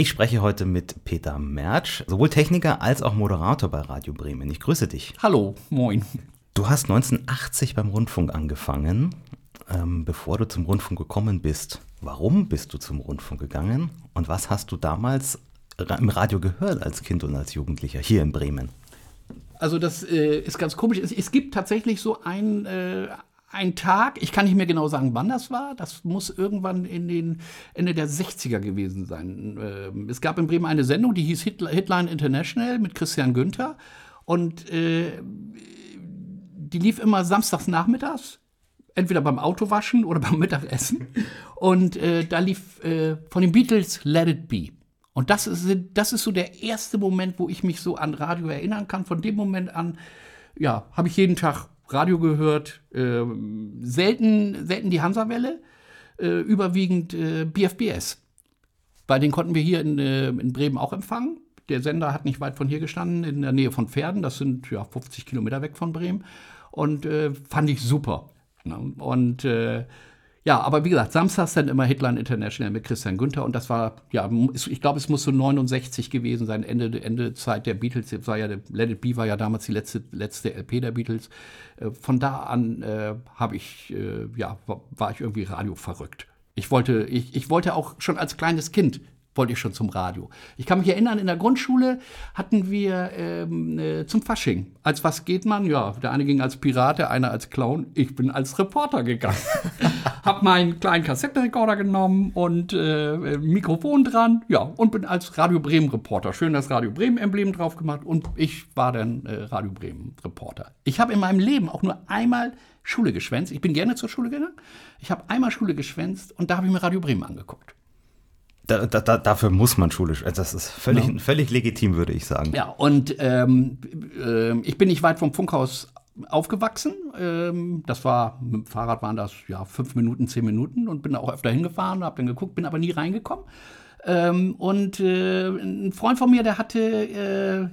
Ich spreche heute mit Peter Mertsch, sowohl Techniker als auch Moderator bei Radio Bremen. Ich grüße dich. Hallo, moin. Du hast 1980 beim Rundfunk angefangen. Ähm, bevor du zum Rundfunk gekommen bist, warum bist du zum Rundfunk gegangen und was hast du damals im Radio gehört als Kind und als Jugendlicher hier in Bremen? Also das äh, ist ganz komisch. Es, es, gibt tatsächlich so ein, äh, ein Tag, ich kann nicht mehr genau sagen, wann das war. Das muss irgendwann in den Ende der 60er gewesen sein. Ähm, es gab in Bremen eine Sendung, die hieß Hitline International mit Christian Günther. Und äh, die lief immer samstags nachmittags, entweder beim Autowaschen oder beim Mittagessen. Und äh, da lief äh, von den Beatles Let It Be. Und das ist, das ist so der erste Moment, wo ich mich so an Radio erinnern kann. Von dem Moment an, ja, habe ich jeden Tag Radio gehört, äh, selten, selten die Hansa-Welle, äh, überwiegend äh, BFBS. Bei den konnten wir hier in, äh, in Bremen auch empfangen. Der Sender hat nicht weit von hier gestanden, in der Nähe von Pferden. Das sind ja 50 Kilometer weg von Bremen. Und äh, fand ich super. Ne? Und äh, ja, aber wie gesagt, samstags dann immer Hitline International mit Christian Günther und das war, ja, ich glaube, es muss so 69 gewesen sein, Ende, Ende Zeit der Beatles. War ja, Let It Be war ja damals die letzte, letzte LP der Beatles. Äh, von da an äh, habe ich, äh, ja, war ich irgendwie Radio verrückt. Ich wollte, ich, ich wollte auch schon als kleines Kind wollte ich schon zum Radio. Ich kann mich erinnern, in der Grundschule hatten wir ähm, äh, zum Fasching. Als was geht man? Ja, der eine ging als Pirat, der eine als Clown. Ich bin als Reporter gegangen. hab meinen kleinen Kassettenrekorder genommen und äh, Mikrofon dran. Ja, und bin als Radio Bremen Reporter. Schön das Radio Bremen Emblem drauf gemacht und ich war dann äh, Radio Bremen Reporter. Ich habe in meinem Leben auch nur einmal Schule geschwänzt. Ich bin gerne zur Schule gegangen. Ich habe einmal Schule geschwänzt und da habe ich mir Radio Bremen angeguckt. Da, da, da, dafür muss man schulisch. Also das ist völlig, ja. völlig legitim, würde ich sagen. Ja, und ähm, äh, ich bin nicht weit vom Funkhaus aufgewachsen. Ähm, das war, mit dem Fahrrad waren das ja fünf Minuten, zehn Minuten und bin auch öfter hingefahren, habe dann geguckt, bin aber nie reingekommen. Ähm, und äh, ein Freund von mir, der hatte äh,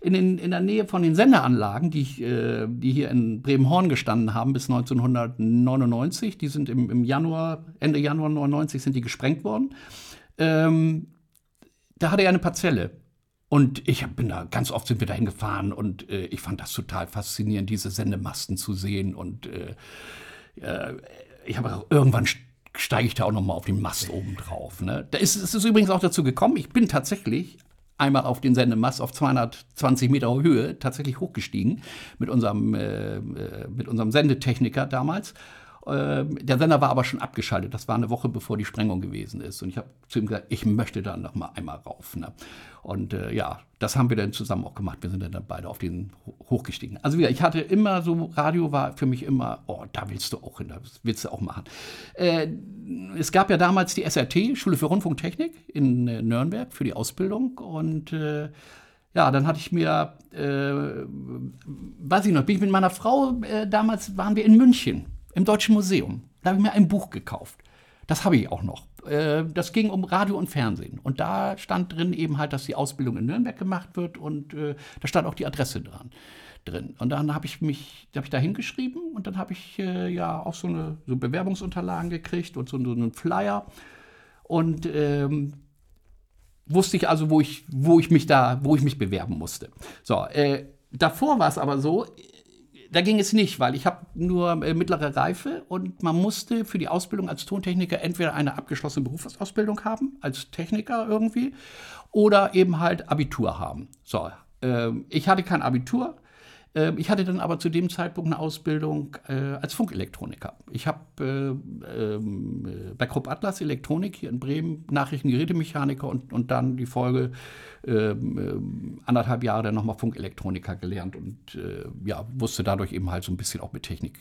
in, den, in der Nähe von den Senderanlagen, die, äh, die hier in Bremenhorn gestanden haben bis 1999, die sind im, im Januar, Ende Januar 99 sind die gesprengt worden ähm, da hatte er eine Parzelle. Und ich bin da, ganz oft sind wir da hingefahren und äh, ich fand das total faszinierend, diese Sendemasten zu sehen. Und äh, äh, ich habe irgendwann steige ich da auch noch mal auf den Mast oben drauf. Ne? Da ist, es ist übrigens auch dazu gekommen, ich bin tatsächlich einmal auf den Sendemast auf 220 Meter Höhe tatsächlich hochgestiegen mit unserem, äh, äh, mit unserem Sendetechniker damals der Sender war aber schon abgeschaltet. Das war eine Woche bevor die Sprengung gewesen ist. Und ich habe zu ihm gesagt, ich möchte da noch mal einmal rauf. Ne? Und äh, ja, das haben wir dann zusammen auch gemacht. Wir sind dann beide auf den hochgestiegen. Also wieder, ich hatte immer so, Radio war für mich immer, oh, da willst du auch hin, das willst du auch machen. Äh, es gab ja damals die SRT, Schule für Rundfunktechnik in äh, Nürnberg für die Ausbildung. Und äh, ja, dann hatte ich mir, äh, weiß ich noch, bin ich mit meiner Frau, äh, damals waren wir in München im Deutschen Museum. Da habe ich mir ein Buch gekauft. Das habe ich auch noch. Äh, das ging um Radio und Fernsehen. Und da stand drin eben halt, dass die Ausbildung in Nürnberg gemacht wird und äh, da stand auch die Adresse dran. Drin. Und dann habe ich mich, habe da hingeschrieben und dann habe ich äh, ja auch so eine so Bewerbungsunterlagen gekriegt und so, so einen Flyer. Und ähm, wusste ich also, wo ich, wo ich mich da, wo ich mich bewerben musste. So, äh, davor war es aber so, da ging es nicht, weil ich habe nur äh, mittlere Reife und man musste für die Ausbildung als Tontechniker entweder eine abgeschlossene Berufsausbildung haben, als Techniker irgendwie, oder eben halt Abitur haben. So, äh, ich hatte kein Abitur, ähm, ich hatte dann aber zu dem Zeitpunkt eine Ausbildung äh, als Funkelektroniker. Ich habe äh, äh, bei Krupp Atlas Elektronik hier in Bremen Nachrichtengerätemechaniker und, und dann die Folge ähm, äh, anderthalb Jahre dann nochmal Funkelektroniker gelernt und äh, ja, wusste dadurch eben halt so ein bisschen auch mit Technik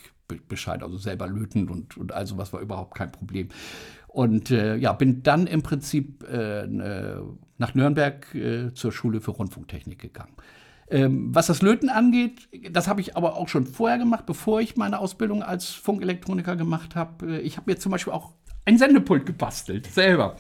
Bescheid, also selber löten und, und all sowas war überhaupt kein Problem. Und äh, ja, bin dann im Prinzip nach Nürnberg zur Schule für Rundfunktechnik gegangen. Ähm, was das Löten angeht, das habe ich aber auch schon vorher gemacht, bevor ich meine Ausbildung als Funkelektroniker gemacht habe. Äh, ich habe mir zum Beispiel auch ein Sendepult gebastelt, selber.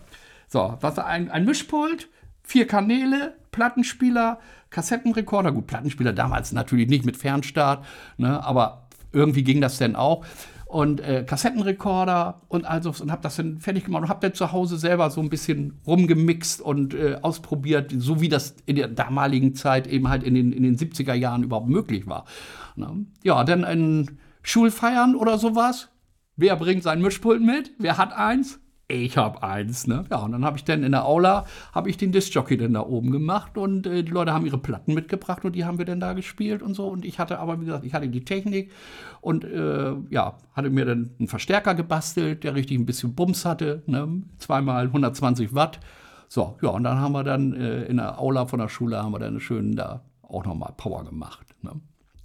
So, was ein, ein Mischpult, vier Kanäle, Plattenspieler, Kassettenrekorder. Gut, Plattenspieler damals natürlich nicht mit Fernstart, ne, aber irgendwie ging das denn auch. Und äh, Kassettenrekorder und also und habe das dann fertig gemacht und habe dann zu Hause selber so ein bisschen rumgemixt und äh, ausprobiert, so wie das in der damaligen Zeit eben halt in den, in den 70er Jahren überhaupt möglich war. Ne? Ja, dann in Schulfeiern oder sowas. Wer bringt sein Mischpult mit? Wer hat eins? Ich habe eins, ne? Ja, und dann habe ich dann in der Aula, habe ich den Discjockey dann da oben gemacht und äh, die Leute haben ihre Platten mitgebracht und die haben wir dann da gespielt und so. Und ich hatte aber, wie gesagt, ich hatte die Technik und äh, ja, hatte mir dann einen Verstärker gebastelt, der richtig ein bisschen Bums hatte, ne? Zweimal 120 Watt. So, ja, und dann haben wir dann äh, in der Aula von der Schule haben wir dann schön da auch nochmal Power gemacht. Ne?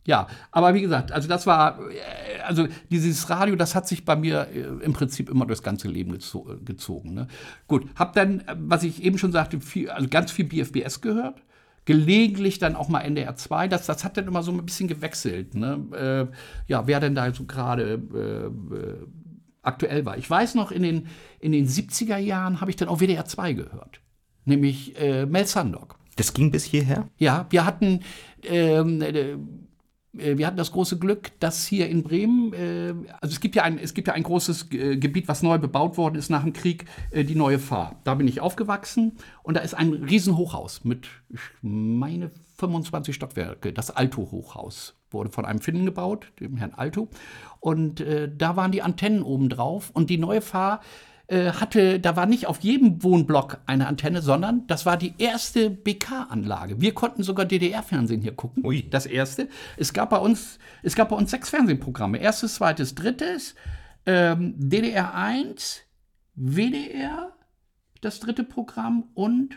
Ja, aber wie gesagt, also das war, äh, also dieses Radio, das hat sich bei mir äh, im Prinzip immer durchs ganze Leben gezo gezogen. Ne? Gut, hab dann, äh, was ich eben schon sagte, viel, also ganz viel BFBS gehört. Gelegentlich dann auch mal NDR 2, das, das hat dann immer so ein bisschen gewechselt. Ne? Äh, ja, wer denn da so gerade äh, aktuell war. Ich weiß noch, in den, in den 70er Jahren habe ich dann auch WDR 2 gehört, nämlich äh, Mel Sandok. Das ging bis hierher? Ja, wir hatten ähm, äh, wir hatten das große Glück, dass hier in Bremen, äh, also es gibt ja ein, es gibt ja ein großes äh, Gebiet, was neu bebaut worden ist nach dem Krieg, äh, die neue Fahr. Da bin ich aufgewachsen und da ist ein Riesenhochhaus mit, ich meine, 25 Stockwerke. Das Alto-Hochhaus wurde von einem Finnen gebaut, dem Herrn Alto. Und äh, da waren die Antennen oben drauf und die neue Fahr äh, hatte, da war nicht auf jedem Wohnblock eine Antenne, sondern das war die erste BK-Anlage. Wir konnten sogar DDR-Fernsehen hier gucken. Ui. Das erste. Es gab bei uns, es gab bei uns sechs Fernsehprogramme. Erstes, zweites, drittes, ähm, DDR 1, WDR, das dritte Programm und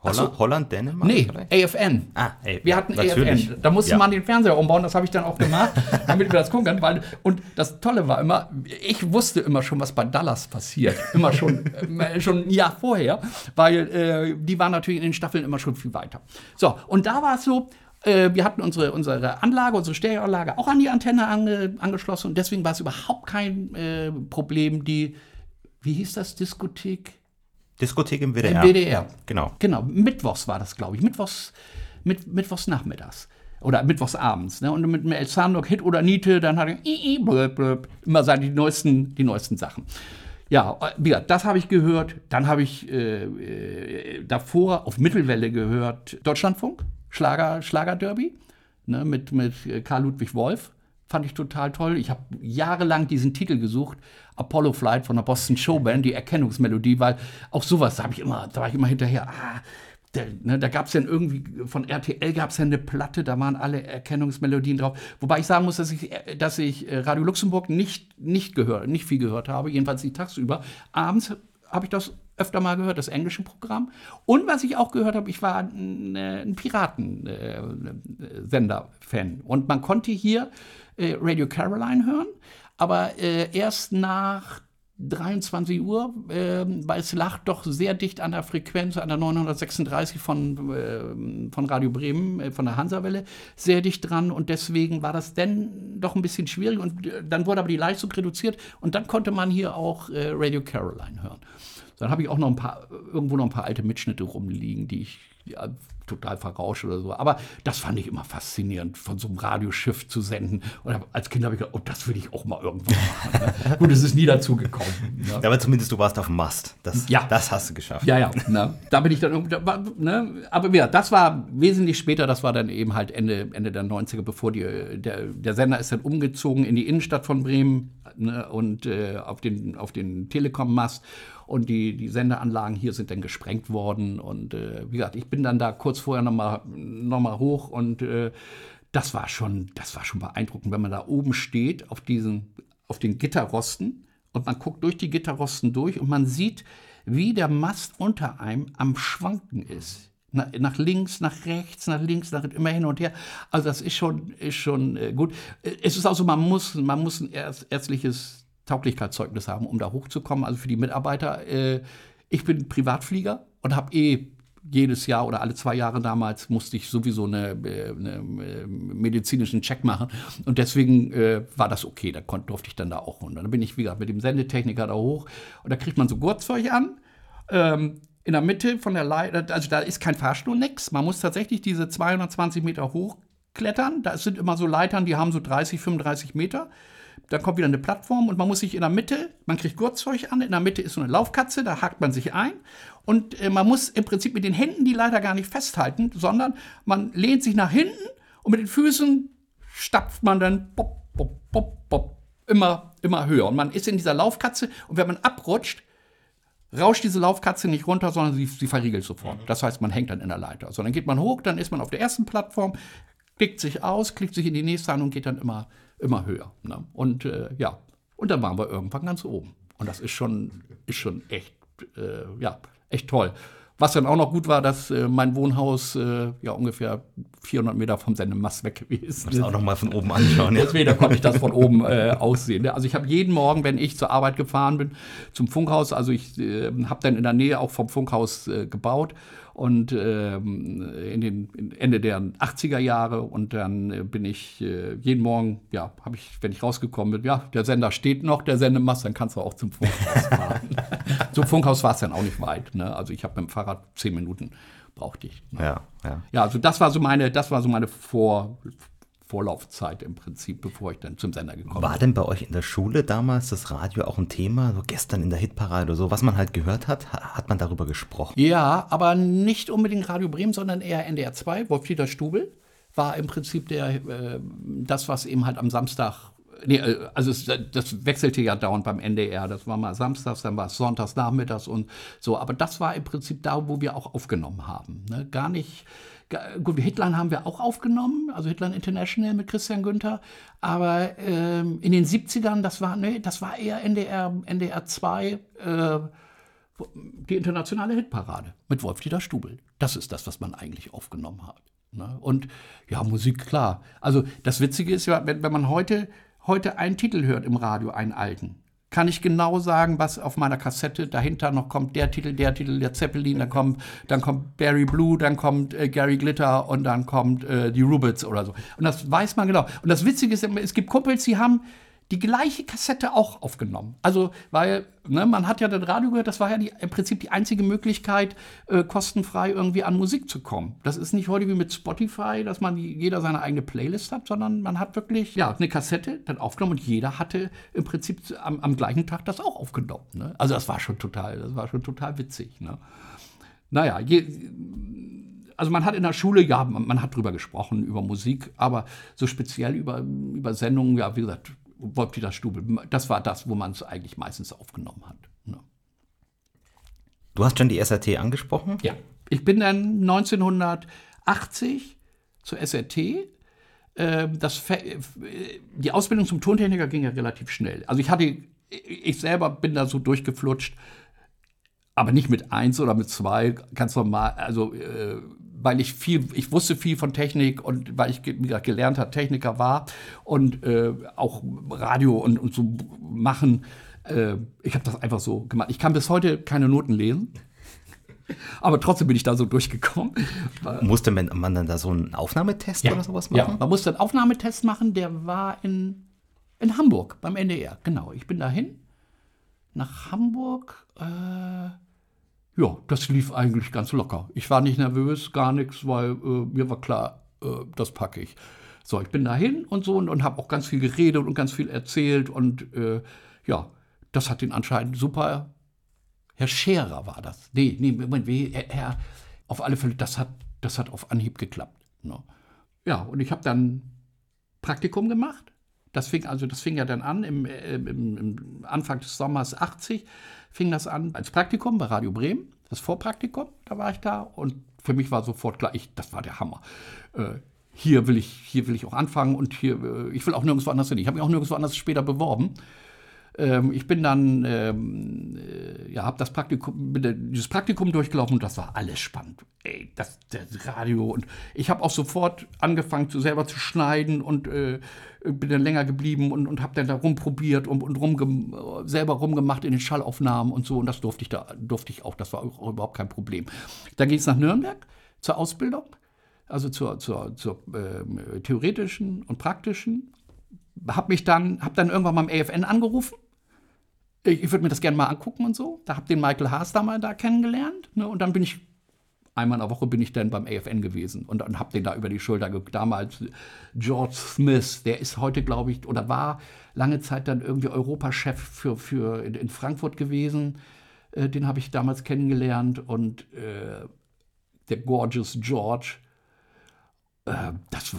Holland, so. Holland, Dänemark? Nee, vielleicht? AFN. Ah. Wir hatten Natürlich. AFN. Da musste ja. man den Fernseher umbauen, das habe ich dann auch gemacht, damit wir das gucken können. Weil, und das Tolle war immer, ich wusste immer schon, was bei Dallas passiert. Immer schon, äh, schon ein Jahr vorher, weil äh, die waren natürlich in den Staffeln immer schon viel weiter. So, und da war es so, äh, wir hatten unsere, unsere Anlage, unsere Stereoanlage auch an die Antenne ange, angeschlossen und deswegen war es überhaupt kein äh, Problem, die, wie hieß das, Diskothek? Diskothek im WDR. Im WDR. Genau. Genau. Mittwochs war das, glaube ich. Mittwochs, mit, Mittwochs nachmittags. Oder Mittwochs abends. Ne? Und mit El Sandok, Hit oder Niete, dann hat er i, blöb, blöb, immer seine, die neuesten, die neuesten Sachen. Ja, wie gesagt, das habe ich gehört. Dann habe ich äh, äh, davor auf Mittelwelle gehört Deutschlandfunk, Schlager, Schlagerderby, ne, mit, mit Karl Ludwig Wolf. Fand ich total toll. Ich habe jahrelang diesen Titel gesucht, Apollo Flight von der Boston Showband, die Erkennungsmelodie, weil auch sowas da ich immer, da war ich immer hinterher. Ah, der, ne, da gab es dann irgendwie, von RTL gab es ja eine Platte, da waren alle Erkennungsmelodien drauf. Wobei ich sagen muss, dass ich, dass ich äh, Radio Luxemburg nicht, nicht gehört, nicht viel gehört habe, jedenfalls nicht tagsüber. Abends habe ich das öfter mal gehört, das englische Programm. Und was ich auch gehört habe, ich war ein, äh, ein Piratensender-Fan. Und man konnte hier äh, Radio Caroline hören, aber äh, erst nach 23 Uhr, äh, weil es lag doch sehr dicht an der Frequenz, an der 936 von, äh, von Radio Bremen, äh, von der Hansawelle, sehr dicht dran. Und deswegen war das dann doch ein bisschen schwierig. Und äh, dann wurde aber die Leistung reduziert. Und dann konnte man hier auch äh, Radio Caroline hören. Dann habe ich auch noch ein paar, irgendwo noch ein paar alte Mitschnitte rumliegen, die ich ja, total verrauscht oder so. Aber das fand ich immer faszinierend, von so einem Radioschiff zu senden. Und als Kind habe ich gedacht, oh, das will ich auch mal irgendwann machen. Ne? Gut, es ist nie dazu gekommen. Ne? Ja, aber zumindest du warst auf dem Mast. Das, ja. das hast du geschafft. Ja, ja. Ne? Da bin ich dann irgendwie, ne? aber ja, das war wesentlich später, das war dann eben halt Ende, Ende der 90er, bevor die, der, der Sender ist dann umgezogen in die Innenstadt von Bremen ne? und äh, auf den, auf den Telekom-Mast. Und die, die Sendeanlagen hier sind dann gesprengt worden. Und äh, wie gesagt, ich bin dann da kurz vorher nochmal noch mal hoch und äh, das war schon, das war schon beeindruckend, wenn man da oben steht auf diesen, auf den Gitterrosten und man guckt durch die Gitterrosten durch und man sieht, wie der Mast unter einem am Schwanken ist. Nach, nach, links, nach rechts, nach links, nach immer hin und her. Also das ist schon, ist schon äh, gut. Es ist auch so, man muss, man muss ein ärztliches Tauglichkeitszeugnis haben, um da hochzukommen. Also für die Mitarbeiter. Äh, ich bin Privatflieger und habe eh jedes Jahr oder alle zwei Jahre damals musste ich sowieso eine, äh, eine, eine äh, medizinischen Check machen und deswegen äh, war das okay, da konnte, durfte ich dann da auch runter. Dann bin ich, wie gesagt, mit dem Sendetechniker da hoch und da kriegt man so Gurtzeug an. Ähm, in der Mitte von der Leiter, also da ist kein Fahrstuhl, nix. Man muss tatsächlich diese 220 Meter hochklettern. Da sind immer so Leitern, die haben so 30, 35 Meter dann kommt wieder eine Plattform und man muss sich in der Mitte, man kriegt Gurtzeug an, in der Mitte ist so eine Laufkatze, da hakt man sich ein und äh, man muss im Prinzip mit den Händen die leider gar nicht festhalten, sondern man lehnt sich nach hinten und mit den Füßen stapft man dann pop, pop, pop, pop, immer, immer höher. Und man ist in dieser Laufkatze und wenn man abrutscht, rauscht diese Laufkatze nicht runter, sondern sie, sie verriegelt sofort. Das heißt, man hängt dann in der Leiter. So, dann geht man hoch, dann ist man auf der ersten Plattform, klickt sich aus, klickt sich in die nächste an und geht dann immer, immer höher. Ne? Und äh, ja, und dann waren wir irgendwann ganz oben. Und das ist schon, ist schon echt, äh, ja, echt toll. Was dann auch noch gut war, dass äh, mein Wohnhaus äh, ja ungefähr 400 Meter vom Sendemast weg gewesen ist. Auch noch mal von oben anschauen. Ja. Deswegen konnte ich das von oben äh, aussehen. Ne? Also ich habe jeden Morgen, wenn ich zur Arbeit gefahren bin, zum Funkhaus, also ich äh, habe dann in der Nähe auch vom Funkhaus äh, gebaut und ähm, in den in Ende der 80er Jahre und dann äh, bin ich äh, jeden Morgen, ja, habe ich, wenn ich rausgekommen bin, ja, der Sender steht noch, der Sendemast, dann kannst du auch zum Funkhaus fahren. zum Funkhaus war es dann auch nicht weit. Ne? Also ich habe mit dem Fahrrad zehn Minuten brauchte ich. Ne? Ja, ja. Ja, also das war so meine, das war so meine Vor, Vorlaufzeit im Prinzip, bevor ich dann zum Sender gekommen bin. War denn bei euch in der Schule damals das Radio auch ein Thema? So gestern in der Hitparade oder so, was man halt gehört hat, hat man darüber gesprochen? Ja, aber nicht unbedingt Radio Bremen, sondern eher NDR 2. Wolf-Dieter Stubel war im Prinzip der, äh, das, was eben halt am Samstag Nee, äh, also es, das wechselte ja dauernd beim NDR. Das war mal samstags, dann war es sonntags, nachmittags und so. Aber das war im Prinzip da, wo wir auch aufgenommen haben. Ne? Gar nicht Gut, Hitler haben wir auch aufgenommen, also Hitler International mit Christian Günther. Aber ähm, in den 70ern, das war, nee, das war eher NDR, NDR 2, äh, die internationale Hitparade mit Wolf-Dieter Stubel. Das ist das, was man eigentlich aufgenommen hat. Ne? Und ja, Musik, klar. Also das Witzige ist ja, wenn, wenn man heute, heute einen Titel hört im Radio, einen alten, kann ich genau sagen, was auf meiner Kassette dahinter noch kommt. Der Titel, der Titel, der Zeppelin, dann kommt, dann kommt Barry Blue, dann kommt äh, Gary Glitter und dann kommt äh, die Rubits oder so. Und das weiß man genau. Und das Witzige ist, es gibt Kumpels, die haben die gleiche Kassette auch aufgenommen. Also, weil ne, man hat ja das Radio gehört, das war ja die, im Prinzip die einzige Möglichkeit, äh, kostenfrei irgendwie an Musik zu kommen. Das ist nicht heute wie mit Spotify, dass man jeder seine eigene Playlist hat, sondern man hat wirklich ja, eine Kassette dann aufgenommen und jeder hatte im Prinzip am, am gleichen Tag das auch aufgenommen. Ne? Also das war schon total, das war schon total witzig. Ne? Naja, je, also man hat in der Schule, ja, man, man, hat drüber gesprochen, über Musik, aber so speziell über, über Sendungen, ja, wie gesagt, Wolf-Dieter Stubel. Das war das, wo man es eigentlich meistens aufgenommen hat. Ne? Du hast schon die SRT angesprochen? Ja. Ich bin dann 1980 zur SRT. Das, die Ausbildung zum Tontechniker ging ja relativ schnell. Also ich hatte, ich selber bin da so durchgeflutscht, aber nicht mit eins oder mit zwei, ganz normal. Also äh, weil ich viel, ich wusste viel von Technik und weil ich wie gesagt, gelernter Techniker war und äh, auch Radio und, und so machen. Äh, ich habe das einfach so gemacht. Ich kann bis heute keine Noten lesen. Aber trotzdem bin ich da so durchgekommen. Musste man dann da so einen Aufnahmetest ja. oder sowas machen? Ja, man musste einen Aufnahmetest machen, der war in, in Hamburg beim NDR. Genau, ich bin dahin nach Hamburg. Äh, ja, das lief eigentlich ganz locker. Ich war nicht nervös, gar nichts, weil äh, mir war klar, äh, das packe ich. So, ich bin dahin und so und, und habe auch ganz viel geredet und ganz viel erzählt und äh, ja, das hat ihn anscheinend super. Herr Scherer war das. Nee, nee, Moment, wie, Herr, auf alle Fälle, das hat, das hat auf Anhieb geklappt. Ne? Ja, und ich habe dann Praktikum gemacht. Das fing, also das fing ja dann an im, äh, im, im Anfang des Sommers 80 fing das an als Praktikum bei Radio Bremen, das Vorpraktikum, da war ich da und für mich war sofort klar, ich, das war der Hammer. Äh, hier will ich, hier will ich auch anfangen und hier, äh, ich will auch nirgendwo anders hin. Ich habe mich auch nirgendwo anders später beworben. Ähm, ich bin dann, ähm, äh, ja, habe das Praktikum, dieses Praktikum durchgelaufen und das war alles spannend. Ey, das, das Radio und ich habe auch sofort angefangen, zu selber zu schneiden und äh, bin dann länger geblieben und, und habe dann da rumprobiert und, und rumge selber rumgemacht in den Schallaufnahmen und so und das durfte ich da durfte ich auch. Das war auch überhaupt kein Problem. Dann ging es nach Nürnberg zur Ausbildung also zur, zur, zur äh, theoretischen und praktischen. Hab mich dann, hab dann irgendwann beim AFN angerufen ich, ich würde mir das gerne mal angucken und so. Da habe den Michael Haas da mal da kennengelernt. Ne? Und dann bin ich einmal in der Woche bin ich dann beim AFN gewesen und, und habe den da über die Schulter geguckt. Damals George Smith, der ist heute, glaube ich, oder war lange Zeit dann irgendwie Europachef für, für in, in Frankfurt gewesen. Äh, den habe ich damals kennengelernt und äh, der Gorgeous George. Äh, das,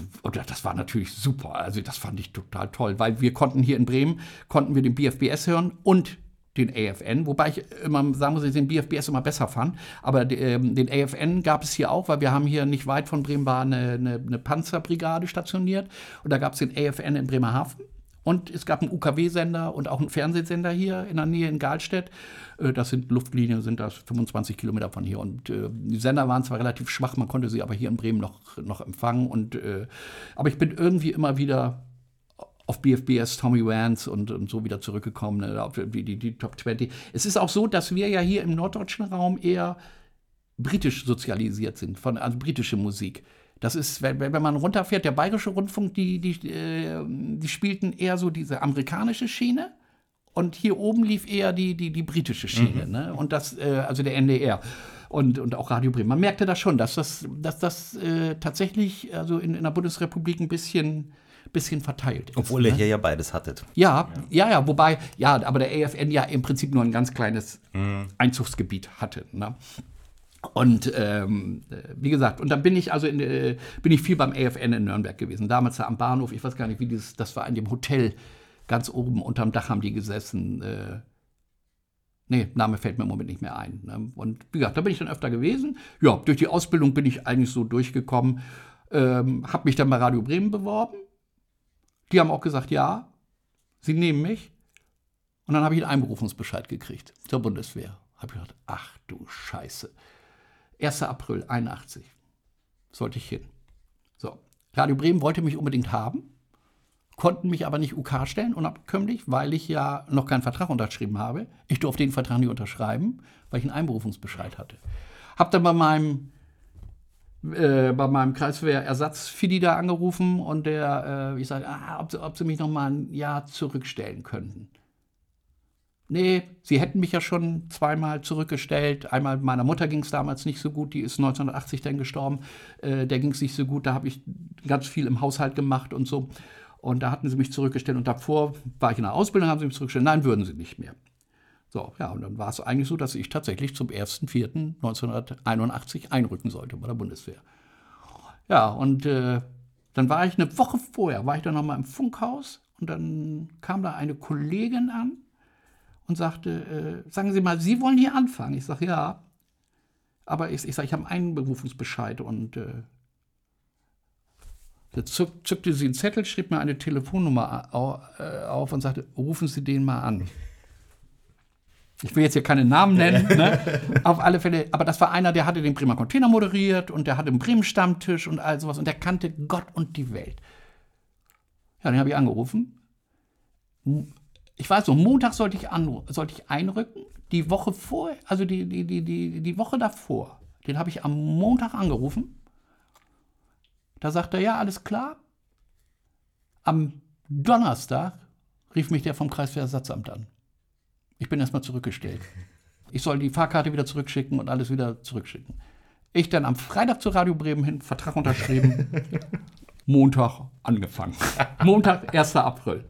das war natürlich super. Also das fand ich total toll, weil wir konnten hier in Bremen, konnten wir den BFBS hören und den AFN, wobei ich immer sagen muss, ich den BFBS immer besser fand. Aber ähm, den AFN gab es hier auch, weil wir haben hier nicht weit von Bremen war eine, eine, eine Panzerbrigade stationiert und da gab es den AFN in Bremerhaven. Und es gab einen UKW-Sender und auch einen Fernsehsender hier in der Nähe in Galstedt. Äh, das sind Luftlinien, sind das 25 Kilometer von hier. Und äh, die Sender waren zwar relativ schwach, man konnte sie aber hier in Bremen noch, noch empfangen. Und, äh, aber ich bin irgendwie immer wieder auf BFBS Tommy Vance und, und so wieder zurückgekommen, ne, auf die, die, die Top 20. Es ist auch so, dass wir ja hier im norddeutschen Raum eher britisch sozialisiert sind, von, also britische Musik. Das ist, wenn, wenn man runterfährt, der Bayerische Rundfunk, die, die, äh, die spielten eher so diese amerikanische Schiene. Und hier oben lief eher die, die, die britische Schiene, mhm. ne? Und das, äh, also der NDR und, und auch Radio Bremen. Man merkte das schon, dass das, dass das äh, tatsächlich also in, in der Bundesrepublik ein bisschen bisschen verteilt ist. Obwohl ihr ne? hier ja beides hattet. Ja, ja, ja, ja, wobei, ja, aber der AFN ja im Prinzip nur ein ganz kleines mhm. Einzugsgebiet hatte. Ne? Und ähm, wie gesagt, und dann bin ich also in, äh, bin ich viel beim AFN in Nürnberg gewesen. Damals da am Bahnhof, ich weiß gar nicht, wie dieses, das war in dem Hotel ganz oben unterm Dach haben die gesessen. Äh, nee, Name fällt mir im Moment nicht mehr ein. Ne? Und wie gesagt, da bin ich dann öfter gewesen. Ja, durch die Ausbildung bin ich eigentlich so durchgekommen. Ähm, habe mich dann bei Radio Bremen beworben die haben auch gesagt, ja, sie nehmen mich. Und dann habe ich einen Einberufungsbescheid gekriegt zur Bundeswehr. Habe ich gedacht, ach du Scheiße. 1. April 81 sollte ich hin. So, Radio Bremen wollte mich unbedingt haben, konnten mich aber nicht UK stellen, unabkömmlich, weil ich ja noch keinen Vertrag unterschrieben habe. Ich durfte den Vertrag nicht unterschreiben, weil ich einen Einberufungsbescheid hatte. Hab dann bei meinem äh, bei meinem Kreiswehr-Ersatz-Fidi da angerufen und der, äh, ich sage, ah, ob, ob, sie mich noch mal ein Jahr zurückstellen könnten. Nee, sie hätten mich ja schon zweimal zurückgestellt. Einmal meiner Mutter ging es damals nicht so gut, die ist 1980 dann gestorben. Äh, der ging es nicht so gut, da habe ich ganz viel im Haushalt gemacht und so. Und da hatten sie mich zurückgestellt und davor war ich in der Ausbildung, haben sie mich zurückgestellt. Nein, würden sie nicht mehr. So, ja, und dann war es eigentlich so, dass ich tatsächlich zum 1.4.1981 einrücken sollte bei der Bundeswehr. Ja, und äh, dann war ich eine Woche vorher, war ich dann nochmal im Funkhaus und dann kam da eine Kollegin an und sagte, äh, sagen Sie mal, Sie wollen hier anfangen? Ich sage, ja. Aber ich, ich sage, ich habe einen Berufungsbescheid und äh, da zück, zückte sie einen Zettel, schrieb mir eine Telefonnummer äh, auf und sagte, rufen Sie den mal an. Ich will jetzt hier keine Namen nennen, ne? auf alle Fälle, aber das war einer, der hatte den Bremer Container moderiert und der hatte einen Bremen-Stammtisch und all sowas und der kannte Gott und die Welt. Ja, den habe ich angerufen. Ich weiß so, Montag sollte ich, an, sollte ich einrücken. Die Woche vor, also die, die, die, die, die Woche davor, den habe ich am Montag angerufen. Da sagt er, ja, alles klar. Am Donnerstag rief mich der vom Kreiswehrersatzamt an. Ich bin erstmal zurückgestellt. Ich soll die Fahrkarte wieder zurückschicken und alles wieder zurückschicken. Ich dann am Freitag zu Radio Bremen hin, Vertrag unterschrieben, Montag angefangen. Montag, 1. April.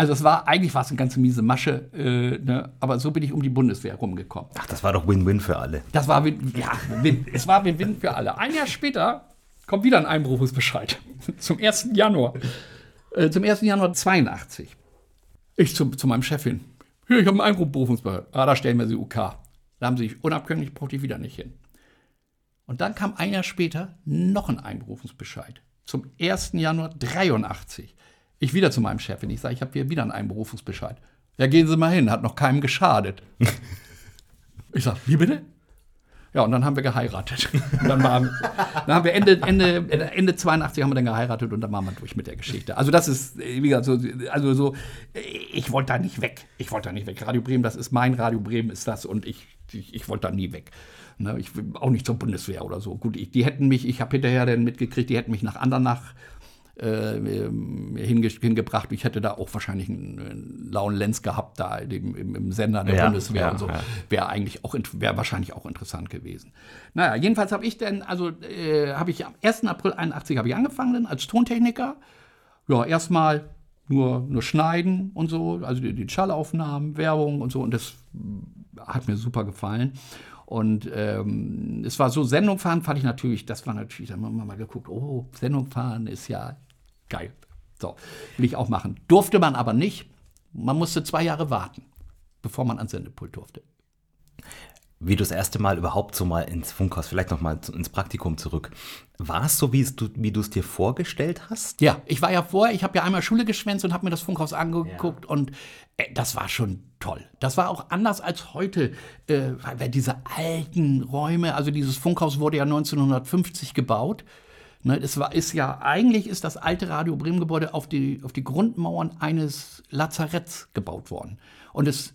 Also es war, eigentlich war es eine ganz miese Masche, äh, ne? aber so bin ich um die Bundeswehr rumgekommen. Ach, das war doch Win-Win für alle. Das war, Win ja, Win es war Win-Win für alle. Ein Jahr später kommt wieder ein Einberufungsbescheid. Zum 1. Januar. Äh, zum 1. Januar 82. Ich zu, zu meinem Chefin. Hier, ich habe einen Einberufungsbehörde. Ah, da stellen wir sie UK. Da haben sie sich unabkömmlich, brauchte ich wieder nicht hin. Und dann kam ein Jahr später noch ein Einberufungsbescheid. Zum 1. Januar 83. Ich wieder zu meinem Chef und ich sage, ich habe hier wieder einen Einberufungsbescheid. Ja, gehen Sie mal hin, hat noch keinem geschadet. ich sage, wie bitte? Ja, und dann haben wir geheiratet. Dann, waren, dann haben wir Ende, Ende, Ende 82 haben wir dann geheiratet und dann waren wir durch mit der Geschichte. Also das ist, wie gesagt, so, also so, ich wollte da nicht weg. Ich wollte da nicht weg. Radio Bremen, das ist mein Radio Bremen, ist das und ich, ich, ich wollte da nie weg. Ne, ich auch nicht zur Bundeswehr oder so. Gut, ich, die hätten mich, ich habe hinterher dann mitgekriegt, die hätten mich nach Andernach äh, hinge hingebracht. Ich hätte da auch wahrscheinlich einen, einen lauen Lenz gehabt, da im, im, im Sender der Ja, Bundeswehr ja, und so. ja. Wäre eigentlich auch, wäre wahrscheinlich auch interessant gewesen. Naja, jedenfalls habe ich dann, also äh, habe ich am 1. April 81 habe ich angefangen dann als Tontechniker. Ja, erstmal nur, nur schneiden und so, also die, die Schallaufnahmen, Werbung und so. Und das hat mir super gefallen. Und ähm, es war so, Sendung fahren fand ich natürlich, das war natürlich, dann haben wir mal geguckt, oh, Sendung fahren ist ja geil. So, will ich auch machen. Durfte man aber nicht. Man musste zwei Jahre warten, bevor man ans Sendepult durfte. Wie du das erste Mal überhaupt so mal ins Funkhaus, vielleicht noch mal zu- ins Praktikum zurück. War es so, wie du es dir vorgestellt hast? Ja, ich war ja vorher, ich habe ja einmal Schule geschwänzt und habe mir das Funkhaus angeguckt und äh, das war schon toll. Das war auch anders als heute, äh, weil diese alten Räume, also dieses Funkhaus wurde ja 1950 gebaut. Ne, es war, ist ja, eigentlich ist das alte Radio Bremen Gebäude auf die, auf die Grundmauern eines Lazaretts gebaut worden. Und es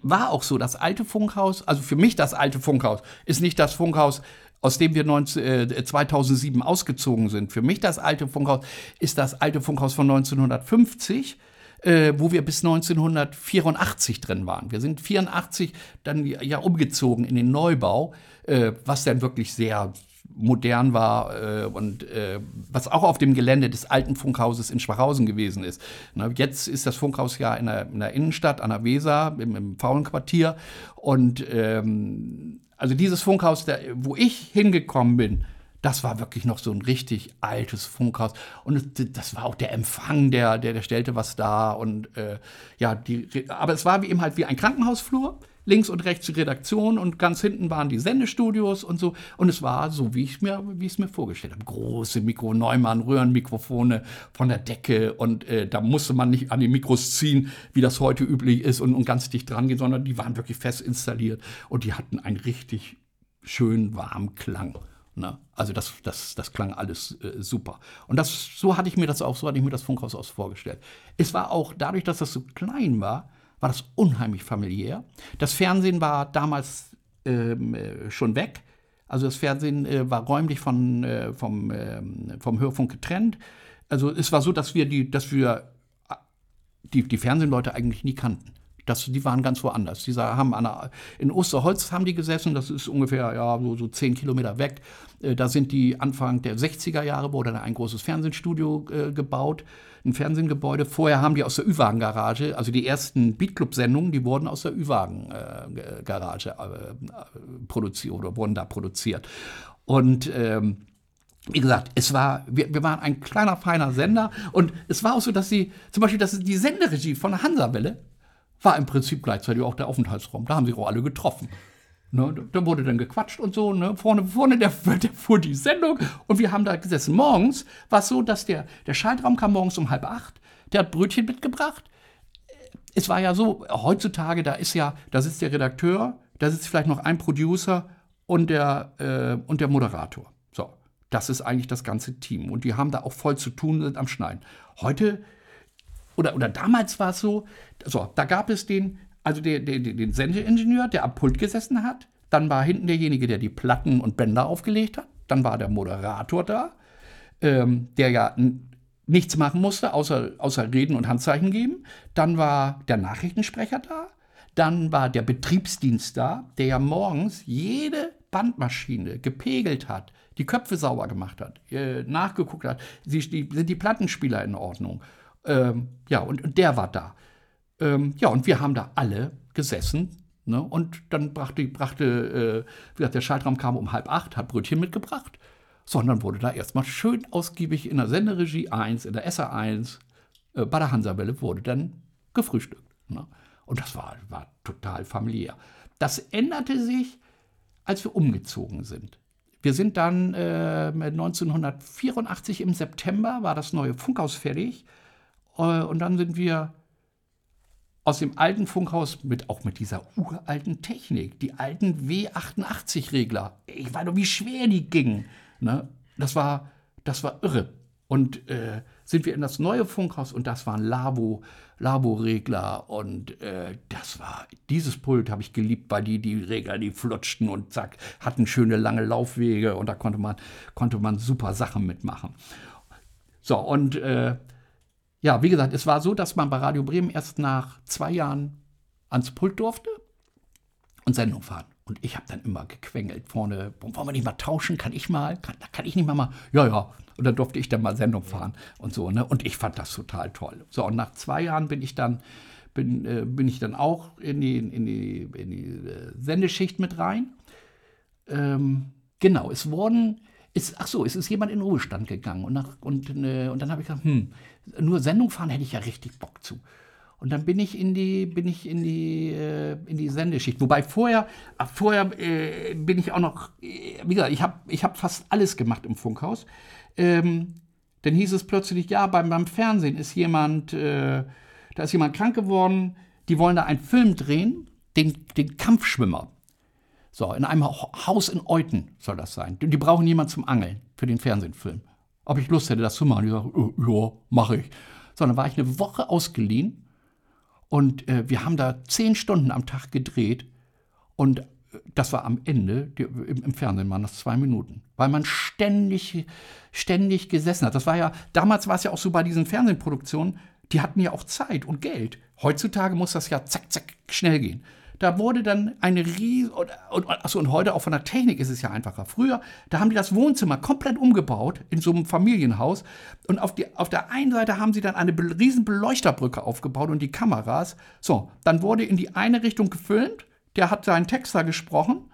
war auch so, das alte Funkhaus, also für mich das alte Funkhaus, ist nicht das Funkhaus, aus dem wir 19, äh, 2007 ausgezogen sind. Für mich das alte Funkhaus ist das alte Funkhaus von 1950, äh, wo wir bis 1984 drin waren. Wir sind 84 dann ja umgezogen in den Neubau, äh, was dann wirklich sehr modern war äh, und äh, was auch auf dem Gelände des alten Funkhauses in Schwachhausen gewesen ist. Ne, jetzt ist das Funkhaus ja in der, in der Innenstadt an der Weser, im, im Faulenquartier. Und ähm, also dieses Funkhaus, der, wo ich hingekommen bin, das war wirklich noch so ein richtig altes Funkhaus. Und das war auch der Empfang, der, der, der stellte was da. Und äh, ja, die, aber es war wie eben halt wie ein Krankenhausflur. Links und rechts die Redaktion und ganz hinten waren die Sendestudios und so. Und es war so, wie ich mir, wie ich es mir vorgestellt habe. Große Mikro, Neumann, Röhrenmikrofone von der Decke. Und äh, da musste man nicht an die Mikros ziehen, wie das heute üblich ist und, und ganz dicht dran gehen, sondern die waren wirklich fest installiert. Und die hatten einen richtig schön warmen Klang. Ne? Also das, das, das klang alles äh, super. Und das, so hatte ich mir das auch, so hatte ich mir das Funkhaus aus vorgestellt. Es war auch dadurch, dass das so klein war, war das unheimlich familiär. Das Fernsehen war damals ähm, äh, schon weg. Also das Fernsehen äh, war räumlich von, äh, vom, ähm, vom Hörfunk getrennt. Also es war so, dass wir die, dass wir die, die Fernsehleute eigentlich nie kannten. Das, die waren ganz woanders. Die haben der, in Osterholz haben die gesessen, das ist ungefähr ja, so, so zehn Kilometer weg. Äh, da sind die Anfang der 60er Jahre, wurde da ein großes Fernsehstudio äh, gebaut, ein Fernsehgebäude. Vorher haben die aus der Ü-Wagen-Garage, also die ersten Beatclub-Sendungen, die wurden aus der Ü-Wagen-Garage äh, produziert oder wurden da produziert. Und ähm, wie gesagt, es war, wir, wir waren ein kleiner, feiner Sender und es war auch so, dass sie, zum Beispiel, dass die Senderegie von der Hansa-Welle war im Prinzip gleichzeitig auch der Aufenthaltsraum. Da haben sich auch alle getroffen. Ne, da- wurde dann gequatscht und so. Ne? Vorne, vorne der, der fuhr die Sendung und wir haben da gesessen. Morgens war es so, dass der, der Schaltraum kam morgens um halb acht. Der hat Brötchen mitgebracht es war ja so, heutzutage, da ist ja, da sitzt der Redakteur, da sitzt vielleicht noch ein Producer und der, äh, und der Moderator. So, das ist eigentlich das ganze Team. Und die haben da auch voll zu tun, sind am Schneiden. Heute, oder, oder damals war es so, so, da gab es den, also der, der, den Sendeingenieur, der am Pult gesessen hat. Dann war hinten derjenige, der die Platten und Bänder aufgelegt hat. Dann war der Moderator da ähm, der ja nichts machen musste, außer, außer reden und Handzeichen geben. Dann war der Nachrichtensprecher da. Dann war der Betriebsdienst da, der ja morgens jede Bandmaschine gepegelt hat, die Köpfe sauber gemacht hat, äh, nachgeguckt hat, sie, die, sind die Plattenspieler in Ordnung. Ähm, ja, und, und der war da. Ähm, ja, und wir haben da alle gesessen. Ne? Und dann brachte, brachte äh, wie gesagt, der Schaltraum kam um halb acht, hat Brötchen mitgebracht. Sondern wurde da erstmal schön ausgiebig in der Senderegie 1, in der SR1, äh, bei der Hansawelle wurde dann gefrühstückt. Ne? Und das war, war total familiär. Das änderte sich, als wir umgezogen sind. Wir sind dann äh, 1984 im September, war das neue Funkhaus fertig. Äh, und dann sind wir aus dem alten Funkhaus mit auch mit dieser uralten Technik, die alten W88-Regler. Ich weiß noch, wie schwer die gingen. Ne? Das war, das war irre. Und äh, sind wir in das neue Funkhaus und das waren Labo, Labo-Regler und äh, das war, dieses Pult habe ich geliebt, weil die, die Regler, die flutschten und zack, hatten schöne lange Laufwege und da konnte man, konnte man super Sachen mitmachen. So, und äh, ja, wie gesagt, es war so, dass man bei Radio Bremen erst nach zwei Jahren ans Pult durfte und Sendung fahren. Und ich habe dann immer gequengelt vorne, wollen wir nicht mal tauschen? Kann ich mal? Kann, kann ich nicht mal mal? Ja, ja. Und dann durfte ich dann mal Sendung fahren und so. Ne? Und ich fand das total toll. So, und nach zwei Jahren bin ich dann, bin, äh, bin ich dann auch in die, in die, in die äh, Sendeschicht mit rein. Ähm, genau, es wurden, ist, ach so, es ist jemand in den Ruhestand gegangen. Und, nach, und, äh, und dann habe ich gesagt, hm, nur Sendung fahren hätte ich ja richtig Bock zu. Und dann bin ich in die, bin ich in die, äh, in die Sendeschicht. Wobei vorher, vorher äh, bin ich auch noch, äh, wie gesagt, ich habe ich hab fast alles gemacht im Funkhaus. Ähm, dann hieß es plötzlich, ja, beim, beim Fernsehen ist jemand, äh, da ist jemand krank geworden, die wollen da einen Film drehen, den, den Kampfschwimmer. So, in einem Haus in Euten soll das sein. Die brauchen jemanden zum Angeln für den Fernsehfilm. Ob ich Lust hätte, das zu machen? Ich sage, ja, mache ich. So, dann war ich eine Woche ausgeliehen und äh, wir haben da zehn Stunden am Tag gedreht. Und äh, das war am Ende, die, im, im, Fernsehen waren das zwei Minuten. Weil man ständig, ständig gesessen hat. Das war ja, damals war es ja auch so bei diesen Fernsehproduktionen, die hatten ja auch Zeit und Geld. Heutzutage muss das ja zack, zack, schnell gehen. Da wurde dann eine riesige, und, und, achso, und heute auch von der Technik ist es ja einfacher. Früher, da haben die das Wohnzimmer komplett umgebaut in so einem Familienhaus. Und auf, die, auf der einen Seite haben sie dann eine riesen Beleuchterbrücke aufgebaut und die Kameras. So, dann wurde in die eine Richtung gefilmt. Der hat seinen Text da gesprochen.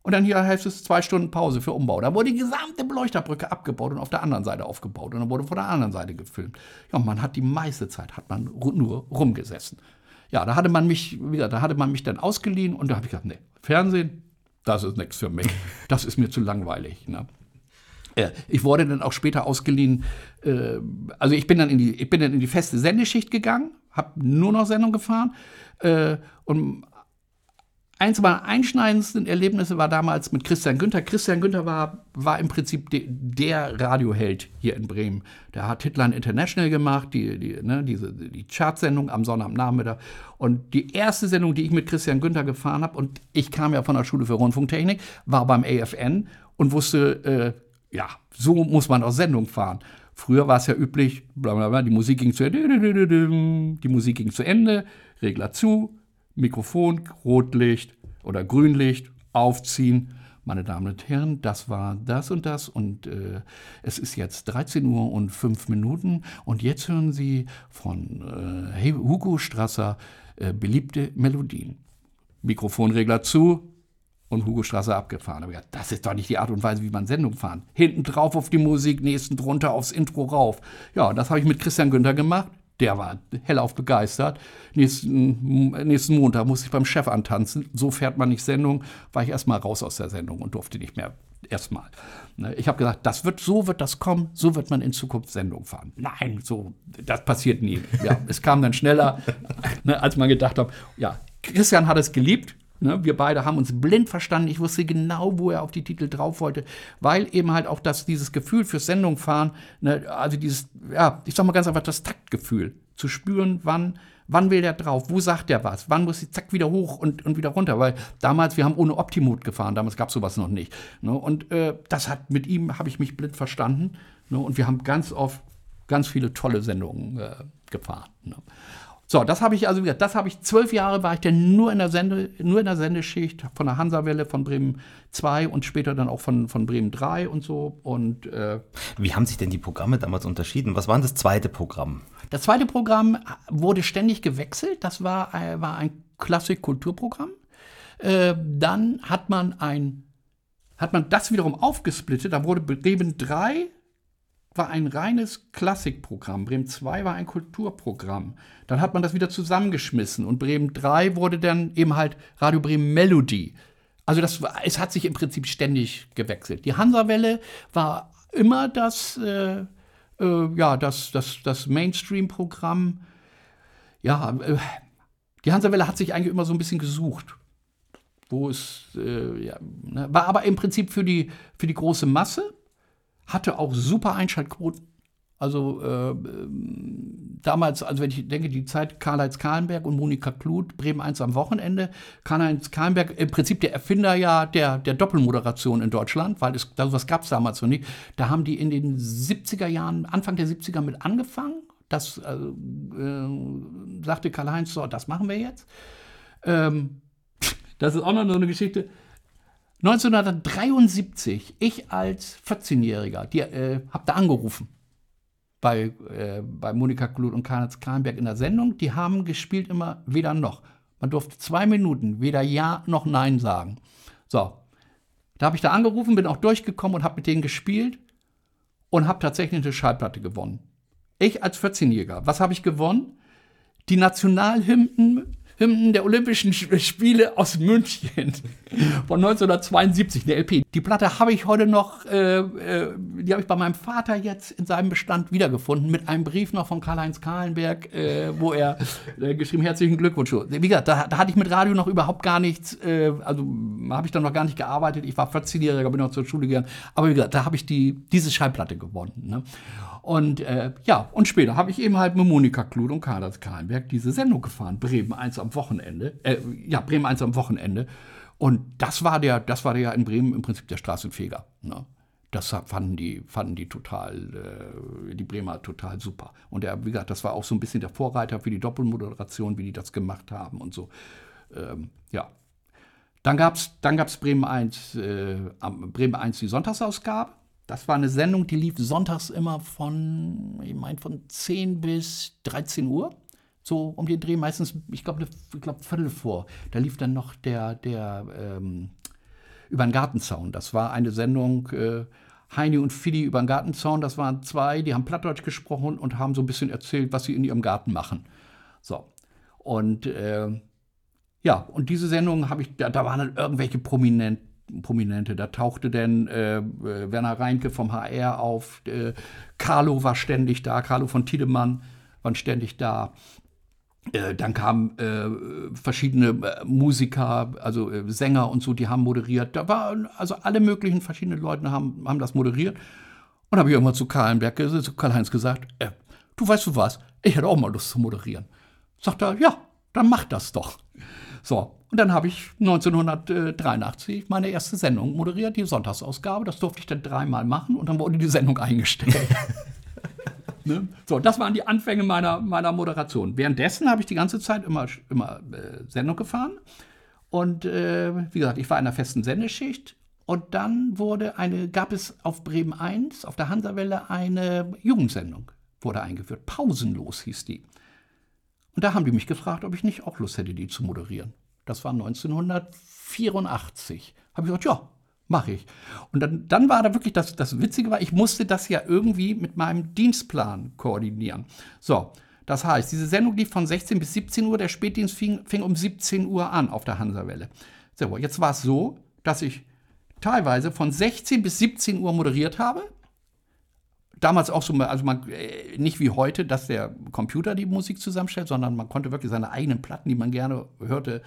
Und dann hier heißt es zwei Stunden Pause für Umbau. Da wurde die gesamte Beleuchterbrücke abgebaut und auf der anderen Seite aufgebaut. Und dann wurde von der anderen Seite gefilmt. Ja, man hat die meiste Zeit hat man nur rumgesessen. Ja, da hatte man mich, wieder, da hatte man mich dann ausgeliehen und da habe ich gesagt, nee, Fernsehen, das ist nichts für mich. Das ist mir zu langweilig. Ne? Ich wurde dann auch später ausgeliehen. Äh, also ich bin dann in die, ich bin dann in die feste Sendeschicht gegangen, habe nur noch Sendung gefahren äh, und Eins meiner einschneidendsten Erlebnisse war damals mit Christian Günther. Christian Günther war, war im Prinzip de, der Radioheld hier in Bremen. Der hat Hitline International gemacht, die, die, ne, diese, die Chartsendung am Sonnabendnachmittag. Und die erste Sendung, die ich mit Christian Günther gefahren habe, und ich kam ja von der Schule für Rundfunktechnik, war beim AFN und wusste, äh, ja, so muss man auch Sendung fahren. Früher war es ja üblich, blablabla, die Musik ging zu Ende, die Musik ging zu Ende, Regler zu, Mikrofon, Rotlicht oder Grünlicht, aufziehen. Meine Damen und Herren, das war das und das und äh, es ist jetzt 13 Uhr und 5 Minuten und jetzt hören Sie von äh, Hugo Strasser äh, beliebte Melodien. Mikrofonregler zu und Hugo Strasser abgefahren. Aber ja, das ist doch nicht die Art und Weise, wie man Sendung fahren. Hinten drauf auf die Musik, nächsten drunter aufs Intro rauf. Ja, das habe ich mit Christian Günther gemacht der war hellauf begeistert. Nächsten, nächsten Montag musste ich beim Chef antanzen. So fährt man nicht Sendung. War ich erstmal raus aus der Sendung und durfte nicht mehr erstmal. Ne, ich habe gesagt, das wird, so wird das kommen, so wird man in Zukunft Sendung fahren. Nein, so, das passiert nie. Ja, es kam dann schneller, ne, als man gedacht hat. Ja, Christian hat es geliebt. Ne, wir beide haben uns blind verstanden. Ich wusste genau, wo er auf die Titel drauf wollte, weil eben halt auch das, dieses Gefühl fürs Sendung fahren, ne, also dieses, ja, ich sag mal ganz einfach, das Taktgefühl, zu spüren, wann, wann will der drauf, wo sagt der was, wann muss die zack wieder hoch und, und wieder runter, weil damals, wir haben ohne Optimut gefahren, damals gab es sowas noch nicht. Ne, und äh, das hat, mit ihm habe ich mich blind verstanden ne, und wir haben ganz oft ganz viele tolle Sendungen äh, gefahren. So, das habe ich also wieder, das habe ich zwölf Jahre war ich dann nur in der Sende, nur in der Sendeschicht von der Hansawelle von Bremen 2 und später dann auch von, von Bremen 3 und so. Und äh, wie haben sich denn die Programme damals unterschieden? Was war denn das zweite Programm? Das zweite Programm wurde ständig gewechselt. Das war, äh, war ein Klassik-Kulturprogramm. Äh, dann hat man ein hat man das wiederum aufgesplittet. Da wurde Bremen 3 war ein reines Klassikprogramm. Bremen 2 war ein Kulturprogramm. Dann hat man das wieder zusammengeschmissen und Bremen 3 wurde dann eben halt Radio Bremen Melody. Also das, es hat sich im Prinzip ständig gewechselt. Die Hansawelle war immer das, äh, äh, ja, das, das, das Mainstream-Programm. Ja, äh, die Hansawelle hat sich eigentlich immer so ein bisschen gesucht. Wo es, äh, ja, ne, war aber im Prinzip für die, für die große Masse hatte auch super Einschaltquoten. Also äh, damals, also wenn ich denke, die Zeit Karl-Heinz Kahlenberg und Monika Kluth, Bremen 1 am Wochenende. Karl-Heinz Kahlenberg, im Prinzip der Erfinder ja der, der Doppelmoderation in Deutschland, weil es, sowas gab es damals noch nicht. Da haben die in den 70er Jahren, Anfang der 70er mit angefangen. Das äh, äh, sagte Karl-Heinz, so, das machen wir jetzt. Ähm, das ist auch noch so eine Geschichte. 1973, ich als 14-Jähriger, äh, habe da angerufen bei, äh, bei Monika Kluth und Karl-Heinz Kranberg in der Sendung. Die haben gespielt immer weder noch. Man durfte zwei Minuten weder Ja noch Nein sagen. So, da habe ich da angerufen, bin auch durchgekommen und habe mit denen gespielt und habe tatsächlich eine Schallplatte gewonnen. Ich als 14-Jähriger, was habe ich gewonnen? Die Nationalhymnen Hymnen der Olympischen Spiele aus München von 1972, eine LP. Die Platte habe ich heute noch, äh, äh, die habe ich bei meinem Vater jetzt in seinem Bestand wiedergefunden, mit einem Brief noch von Karl-Heinz Kahlenberg, äh, wo er äh, geschrieben, herzlichen Glückwunsch. Wie gesagt, da, da, hatte ich mit Radio noch überhaupt gar nichts, äh, also habe ich dann noch gar nicht gearbeitet. Ich war 14-Jähriger, bin noch zur Schule gegangen. Aber wie gesagt, da habe ich die, diese Schallplatte gewonnen. Ne? Und äh, ja, und später habe ich eben halt mit Monika Kluth und Karl-Heinz Kahlenberg diese Sendung gefahren, Bremen 1 am Wochenende. Äh, ja, Bremen 1 am Wochenende. Und das war der, das war der in Bremen im Prinzip der Straßenfeger. Ne? Das fanden die, fanden die total, äh, die Bremer total super. Und der, wie gesagt, das war auch so ein bisschen der Vorreiter für die Doppelmoderation, wie die das gemacht haben und so. Ähm, ja. Dann gab es dann gab's Bremen 1, äh, Bremen 1 die Sonntagsausgabe. Das war eine Sendung, die lief sonntags immer von, ich meine, von 10 bis 13 Uhr. So um den Dreh, meistens, ich glaube, ich glaub, Viertel vor. Da lief dann noch der, der ähm, über den Gartenzaun. Das war eine Sendung, äh, Heini und Fidi über den Gartenzaun. Das waren zwei, die haben Plattdeutsch gesprochen und haben so ein bisschen erzählt, was sie in ihrem Garten machen. So. Und äh, ja, und diese Sendung habe ich, da, da waren dann irgendwelche Prominenten Prominente. Da tauchte denn äh, Werner Reinke vom HR auf, äh, Carlo war ständig da, Carlo von Tiedemann war ständig da. Äh, dann kamen äh, verschiedene äh, Musiker, also äh, Sänger und so, die haben moderiert. Da waren also alle möglichen verschiedenen Leute haben, haben das moderiert. Und habe ich irgendwann zu Karlenberg, zu Karl-Heinz gesagt, du weißt du was, ich hätte auch mal Lust zu moderieren. Sagt er, ja, dann mach das doch. So, und dann habe ich 1983 meine erste Sendung moderiert, die Sonntagsausgabe. Das durfte ich dann dreimal machen und dann wurde die Sendung eingestellt. ne? So, das waren die Anfänge meiner, meiner Moderation. Währenddessen habe ich die ganze Zeit immer, immer äh, Sendung gefahren. Und äh, wie gesagt, ich war in einer festen Sendeschicht. Und dann wurde eine, gab es auf Bremen 1, auf der Hansawelle, eine Jugendsendung, wurde eingeführt. Pausenlos hieß die. Und da haben die mich gefragt, ob ich nicht auch Lust hätte, die zu moderieren. Das war 1984. Habe ich gesagt, ja, mache ich. Und dann, dann war da wirklich das, das Witzige war, ich musste das ja irgendwie mit meinem Dienstplan koordinieren. So, das heißt, diese Sendung lief von 16 bis 17 Uhr, der Spätdienst fing, fing um 17 Uhr an auf der Hansawelle. So, jetzt war es so, dass ich teilweise von 16 bis 17 Uhr moderiert habe damals auch so, also man, äh, nicht wie heute, dass der Computer die Musik zusammenstellt, sondern man konnte wirklich seine eigenen Platten, die man gerne hörte, äh,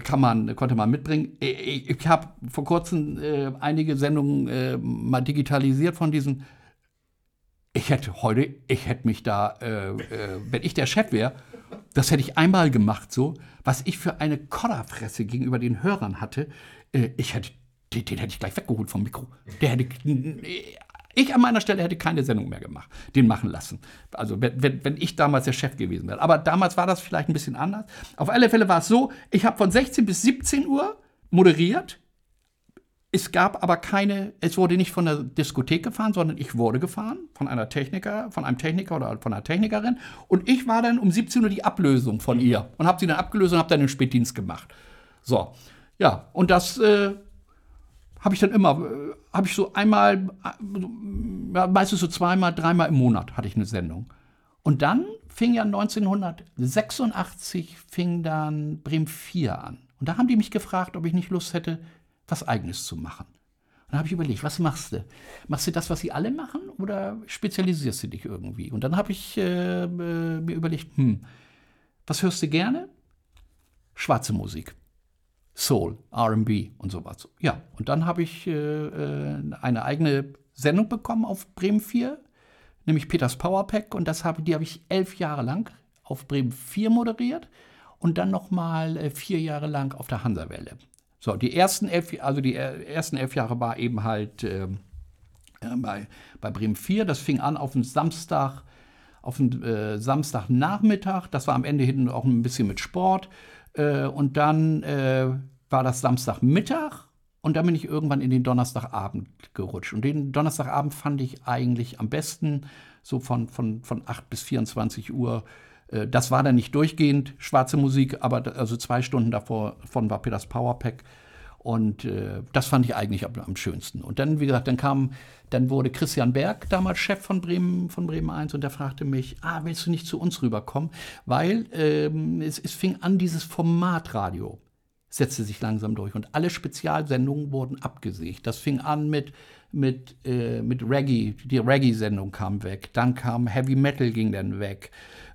kann man, konnte man mitbringen. Äh, ich, ich habe vor kurzem äh, einige Sendungen äh, mal digitalisiert von diesen. Ich hätte heute, ich hätte mich da, äh, wenn ich der Chef wäre, das hätte ich einmal gemacht so, was ich für eine Kodderfresse gegenüber den Hörern hatte, ich hätte den, den, hätte ich gleich weggeholt vom Mikro. Der hätte ich an meiner Stelle hätte keine Sendung mehr gemacht, den machen lassen. Also wenn, wenn, wenn ich damals der Chef gewesen wäre. Aber damals war das vielleicht ein bisschen anders. Auf alle Fälle war es so, ich habe von 16 bis 17 Uhr moderiert. Es gab aber keine, es wurde nicht von der Diskothek gefahren, sondern ich wurde gefahren von einer Techniker, von einem Techniker oder von einer Technikerin. Und ich war dann um 17 Uhr die Ablösung von ihr und habe sie dann abgelöst und habe dann den Spätdienst gemacht. So, ja, und das äh, habe ich dann immer, äh, habe ich so einmal, ja, meistens so zweimal, dreimal im Monat hatte ich eine Sendung. Und dann fing ja 1986 fing dann Bremen 4 an. Und da haben die mich gefragt, ob ich nicht Lust hätte, was Eigenes zu machen. Und da habe ich überlegt, was machst du? Machst du das, was sie alle machen, oder spezialisierst du dich irgendwie? Und dann habe ich äh, äh mir überlegt, hm, was hörst du gerne? Schwarze Musik. Soul, RB und sowas. Ja, und dann habe ich äh, äh, eine eigene Sendung bekommen auf Bremen 4. nämlich Peters Powerpack. Und das habe, die habe ich elf Jahre lang auf Bremen 4 moderiert und dann nochmal äh, vier Jahre lang auf der Hansawelle. So, die ersten elf, also die ersten elf Jahre war eben halt äh, bei, bei Bremen 4. Das fing an auf dem Samstag, auf dem äh, Samstagnachmittag. Das war am Ende hinten auch ein bisschen mit Sport. Äh, und dann äh, war das Samstagmittag und dann bin ich irgendwann in den Donnerstagabend gerutscht. Und den Donnerstagabend fand ich eigentlich am besten, so von, von, von 8 bis 24 Uhr. Äh, das war dann nicht durchgehend schwarze Musik, aber also zwei Stunden davor von war Peters Powerpack. Und äh, das fand ich eigentlich am, am, schönsten. Und dann, wie gesagt, dann kam, dann wurde Christian Berg damals Chef von Bremen, von Bremen 1 und der fragte mich, ah, willst du nicht zu uns rüberkommen? Weil ähm, es, es fing an, dieses Formatradio setzte sich langsam durch und alle Spezialsendungen wurden abgesägt. Das fing an mit, mit, äh, mit Reggae, die Reggae-Sendung kam weg, dann kam Heavy Metal ging dann weg.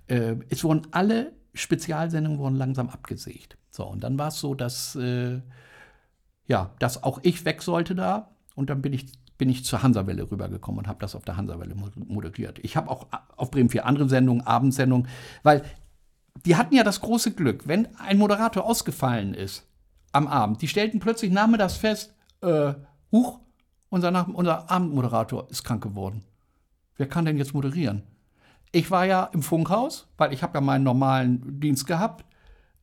Äh, es wurden alle Spezialsendungen wurden langsam abgesägt. So, und dann war es so, dass, äh, ja, dass auch ich weg sollte da und dann bin ich bin ich zur Hansawelle rübergekommen und habe das auf der Hansawelle moderiert. Ich habe auch auf Bremen vier andere Sendungen, Abendsendungen, weil die hatten ja das große Glück, wenn ein Moderator ausgefallen ist, am Abend. Die stellten plötzlich nachmittags fest, äh, huch, unser, Nach unser Abendmoderator ist krank geworden. Wer kann denn jetzt moderieren? Ich war ja im Funkhaus, weil ich habe ja meinen normalen Dienst gehabt.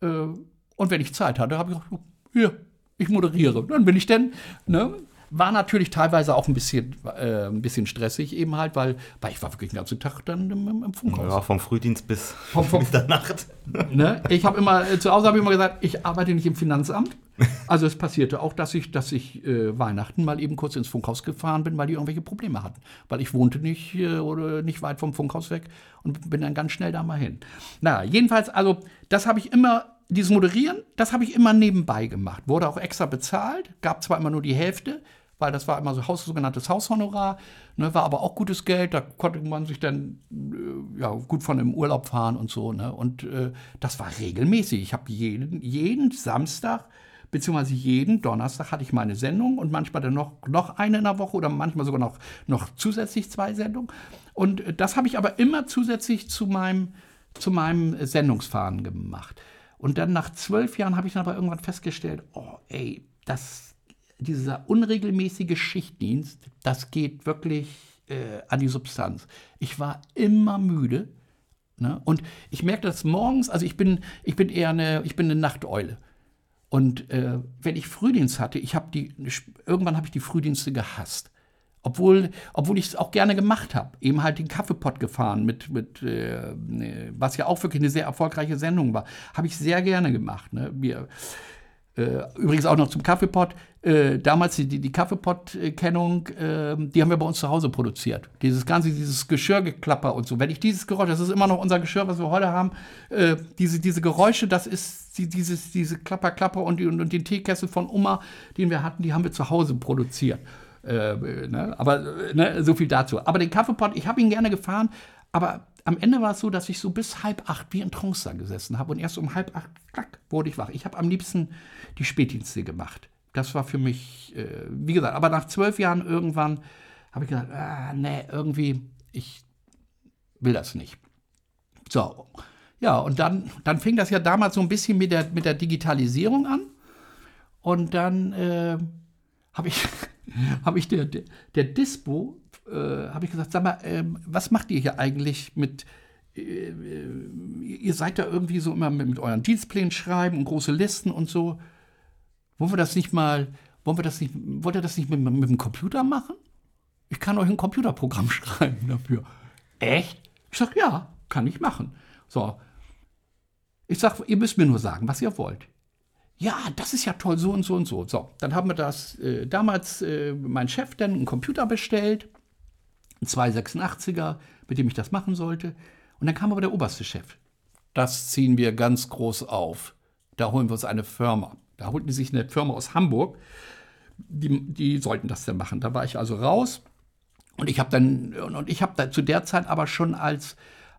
Äh, und wenn ich Zeit hatte, habe ich gesagt, hier, ich moderiere. Dann bin ich denn, ne, war natürlich teilweise auch ein bisschen, äh, ein bisschen stressig eben halt, weil, weil ich war wirklich den ganzen Tag dann im, im Funkhaus. Ja, vom Frühdienst bis vom, vom, Mitternacht. Ne? Ich habe immer, äh, zu Hause habe ich immer gesagt, ich arbeite nicht im Finanzamt. Also es passierte auch, dass ich, dass ich äh, Weihnachten mal eben kurz ins Funkhaus gefahren bin, weil die irgendwelche Probleme hatten. Weil ich wohnte nicht, äh, oder nicht weit vom Funkhaus weg und bin dann ganz schnell da mal hin. Na, jedenfalls, also das habe ich immer dieses Moderieren, das habe ich immer nebenbei gemacht. Wurde auch extra bezahlt, gab zwar immer nur die Hälfte, weil das war immer so Haus, sogenanntes Haushonorar, ne, war aber auch gutes Geld, da konnte man sich dann äh, ja, gut von im Urlaub fahren und so. Ne? Und äh, das war regelmäßig. Ich habe jeden, jeden Samstag beziehungsweise jeden Donnerstag hatte ich meine Sendung und manchmal dann noch, noch eine in der Woche oder manchmal sogar noch, noch zusätzlich zwei Sendungen. Und äh, das habe ich aber immer zusätzlich zu meinem, zu meinem Sendungsfahren gemacht. Und dann nach zwölf Jahren habe ich dann aber irgendwann festgestellt, oh ey, das, dieser unregelmäßige Schichtdienst, das geht wirklich äh, an die Substanz. Ich war immer müde. Ne? Und ich merke das morgens, also ich bin, ich bin eher eine, ich bin eine Nachteule. Und äh, wenn ich Frühdienst hatte, ich habe die, irgendwann habe ich die Frühdienste gehasst. Obwohl, obwohl ich es auch gerne gemacht habe. Eben halt den Kaffeepott gefahren, mit, mit äh, was ja auch wirklich eine sehr erfolgreiche Sendung war. Habe ich sehr gerne gemacht. Ne? Wir, äh, übrigens auch noch zum Kaffeepott. Äh, damals die, die Kaffeepott-Kennung, äh, die haben wir bei uns zu Hause produziert. Dieses ganze, dieses Geschirrgeklapper und so. Wenn ich dieses Geräusch, das ist immer noch unser Geschirr, was wir heute haben, äh, diese, diese Geräusche, das ist die, dieses, diese Klapper, Klapper und, und, und den Teekessel von Oma, den wir hatten, die haben wir zu Hause produziert. Äh, ne? Aber ne, so viel dazu. Aber den Kaffeepot, ich habe ihn gerne gefahren, aber am Ende war es so, dass ich so bis halb acht wie in Trance gesessen habe und erst um halb acht, klack, wurde ich wach. Ich habe am liebsten die Spätdienste gemacht. Das war für mich, äh, wie gesagt, aber nach zwölf Jahren irgendwann habe ich gesagt, ah, nee, irgendwie, ich will das nicht. So, ja, und dann, dann fing das ja damals so ein bisschen mit der, mit der Digitalisierung an. Und dann äh, habe ich habe ich der, der, der Dispo, äh, habe ich gesagt, sag mal, äh, was macht ihr hier eigentlich mit, äh, ihr seid da irgendwie so immer mit, mit, euren Dienstplänen schreiben und große Listen und so. Wollen wir das nicht mal, wollen wir das nicht, wollt ihr das nicht mit, mit dem Computer machen? Ich kann euch ein Computerprogramm schreiben dafür. Echt? Ich sage, ja, kann ich machen. So. Ich sage, ihr müsst mir nur sagen, was ihr wollt ja, das ist ja toll, so und so und so. So, dann haben wir das äh, damals, äh, mein Chef dann einen Computer bestellt, einen 286er, mit dem ich das machen sollte. Und dann kam aber der oberste Chef. Das ziehen wir ganz groß auf. Da holen wir uns eine Firma. Da holten die sich eine Firma aus Hamburg. Die, die sollten das dann machen. Da war ich also raus. Und ich habe dann, und ich habe zu der Zeit aber schon als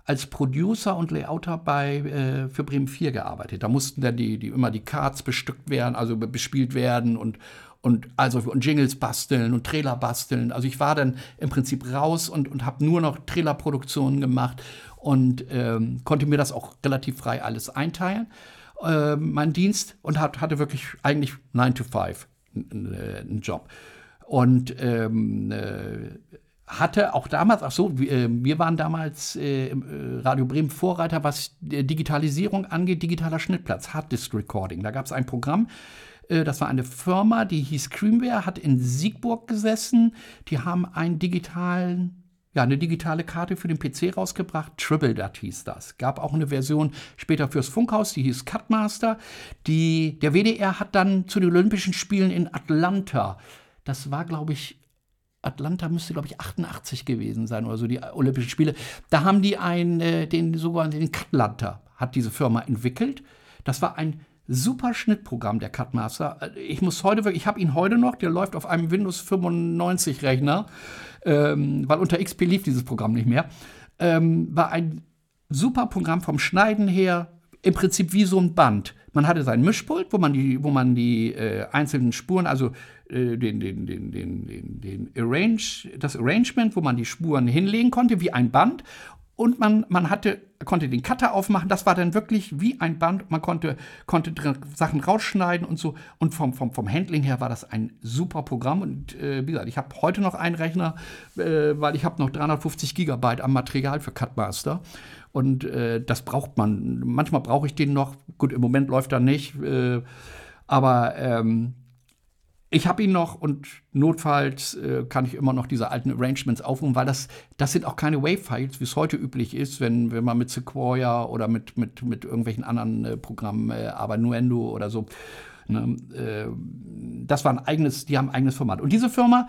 als Producer und Layouter bei, äh, für Bremen 4 gearbeitet. Da mussten dann die, die, immer die Cards bestückt werden, also bespielt werden und, und also und Jingles basteln und Trailer basteln. Also ich war dann im Prinzip raus und, und habe nur noch Trailerproduktionen gemacht und ähm, konnte mir das auch relativ frei alles einteilen, äh, mein Dienst und hat, hatte wirklich eigentlich 9 to 5 einen Job. Und ähm, äh, hatte auch damals, ach so, wir, äh, wir waren damals äh, äh, Radio Bremen Vorreiter, was Digitalisierung angeht, digitaler Schnittplatz, Hard Disk Recording. Da gab es ein Programm, äh, das war eine Firma, die hieß Creamware, hat in Siegburg gesessen. Die haben einen digitalen ja, eine digitale Karte für den PC rausgebracht. Triple Dot hieß das. Gab auch eine Version später fürs Funkhaus, die hieß Cutmaster. Die, der WDR hat dann zu den Olympischen Spielen in Atlanta, das war, glaube ich, Atlanta müsste, glaube ich, 88 gewesen sein oder so, die Olympischen Spiele. Da haben die einen, äh, den sogenannten den Cutlanta, hat diese Firma entwickelt. Das war ein super Schnittprogramm, der Cutmaster. Ich muss heute wirklich, ich habe ihn heute noch, der läuft auf einem Windows 95 Rechner, ähm, weil unter XP lief dieses Programm nicht mehr. Ähm, war ein super Programm vom Schneiden her, im Prinzip wie so ein Band. Man hatte sein Mischpult, wo man die, wo man die äh, einzelnen Spuren, also äh, den, den, den, den, den, den Arrange, das Arrangement, wo man die Spuren hinlegen konnte, wie ein Band. Und man, man hatte, konnte den Cutter aufmachen. Das war dann wirklich wie ein Band. Man konnte, konnte Sachen rausschneiden und so. Und vom, vom, vom Handling her war das ein super Programm. Und äh, wie gesagt, ich habe heute noch einen Rechner, äh, weil ich habe noch 350 Gigabyte am Material für Cutmaster. Und äh, das braucht man. Manchmal brauche ich den noch. Gut, im Moment läuft er nicht. Äh, aber ähm, ich habe ihn noch und notfalls äh, kann ich immer noch diese alten Arrangements aufrufen, weil das, das sind auch keine Wave-Files, wie es heute üblich ist, wenn, wenn man mit Sequoia oder mit, mit, mit irgendwelchen anderen äh, Programmen, äh, aber Nuendo oder so. Ne, äh, das war ein eigenes, die haben ein eigenes Format. Und diese Firma,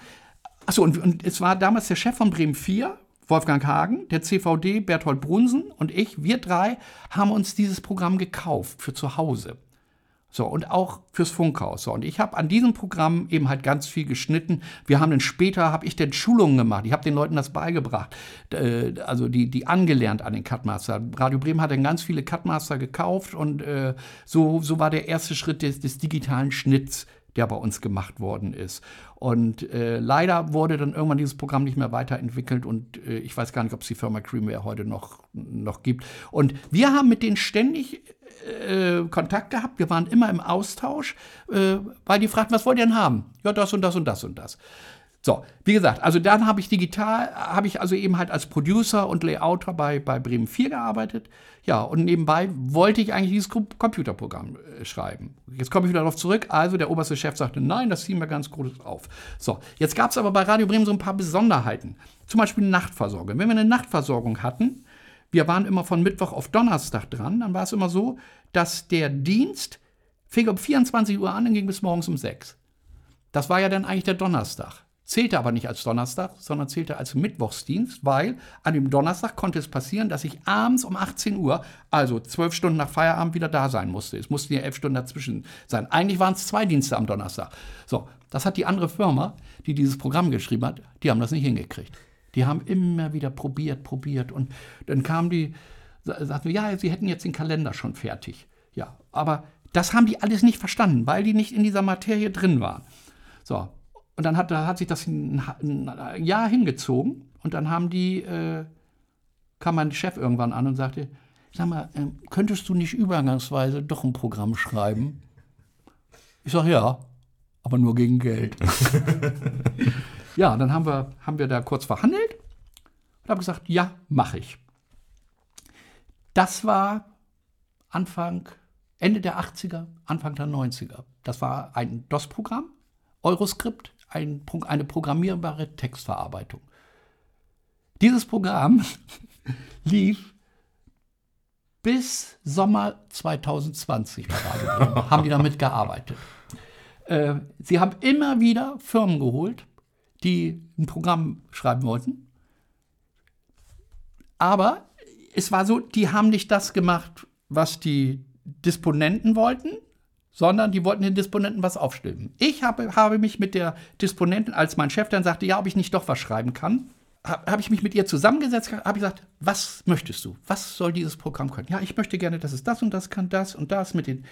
achso, und, und es war damals der Chef von Bremen 4, Wolfgang Hagen, der CVD, Berthold Brunsen und ich, wir drei haben uns dieses Programm gekauft für zu Hause. So, und auch fürs Funkhaus. So, und ich habe an diesem Programm eben halt ganz viel geschnitten. Wir haben dann später, habe ich dann Schulungen gemacht. Ich habe den Leuten das beigebracht. Äh, also die, die angelernt an den Cutmaster. Radio Bremen hat dann ganz viele Cutmaster gekauft und äh, so, so war der erste Schritt des, des digitalen Schnitts der bei uns gemacht worden ist. Und äh, leider wurde dann irgendwann dieses Programm nicht mehr weiterentwickelt und äh, ich weiß gar nicht, ob es die Firma Creamware heute noch, noch gibt. Und wir haben mit denen ständig äh, Kontakt gehabt, wir waren immer im Austausch, äh, weil die fragten, was wollt ihr denn haben? Ja, das und das und das und das. So, wie gesagt, also dann habe ich digital, habe ich also eben halt als Producer und Layouter bei, bei Bremen 4 gearbeitet. Ja, und nebenbei wollte ich eigentlich dieses Computerprogramm äh, schreiben. Jetzt komme ich wieder darauf zurück. Also der oberste Chef sagte, nein, das ziehen wir ganz groß auf. So, jetzt gab es aber bei Radio Bremen so ein paar Besonderheiten. Zum Beispiel Nachtversorgung. Wenn wir eine Nachtversorgung hatten, wir waren immer von Mittwoch auf Donnerstag dran, dann war es immer so, dass der Dienst fing um 24 Uhr an und ging bis morgens um 6. Das war ja dann eigentlich der Donnerstag. Zählte aber nicht als Donnerstag, sondern zählte als Mittwochsdienst, weil an dem Donnerstag konnte es passieren, dass ich abends um 18 Uhr, also zwölf Stunden nach Feierabend, wieder da sein musste. Es mussten ja elf Stunden dazwischen sein. Eigentlich waren es zwei Dienste am Donnerstag. So, das hat die andere Firma, die dieses Programm geschrieben hat, die haben das nicht hingekriegt. Die haben immer wieder probiert, probiert und dann kam die, sagten, ja, sie hätten jetzt den Kalender schon fertig. Ja, aber das haben die alles nicht verstanden, weil die nicht in dieser Materie drin waren. So, und dann hat, hat sich das ein, ein Jahr hingezogen und dann haben die, äh, kam mein Chef irgendwann an und sagte, sag mal, äh, könntest du nicht übergangsweise doch ein Programm schreiben? Ich sage, ja, aber nur gegen Geld. ja, dann haben wir, haben wir da kurz verhandelt und habe gesagt, ja, mache ich. Das war Anfang, Ende der 80er, Anfang der 90er. Das war ein DOS-Programm, Euroscript, ein, eine programmierbare Textverarbeitung. Dieses Programm lief bis Sommer 2020 bei Radio haben die damit gearbeitet. Äh, sie haben immer wieder Firmen geholt, die ein Programm schreiben wollten. Aber es war so, die haben nicht das gemacht, was die Disponenten wollten, sondern die wollten den Disponenten was aufstimmen. Ich habe, habe mich mit der Disponentin, als mein Chef dann sagte, ja, ob ich nicht doch was schreiben kann, habe hab ich mich mit ihr zusammengesetzt, habe gesagt, was möchtest du? Was soll dieses Programm können? Ja, ich möchte gerne, dass es das und das kann, das und das mit dem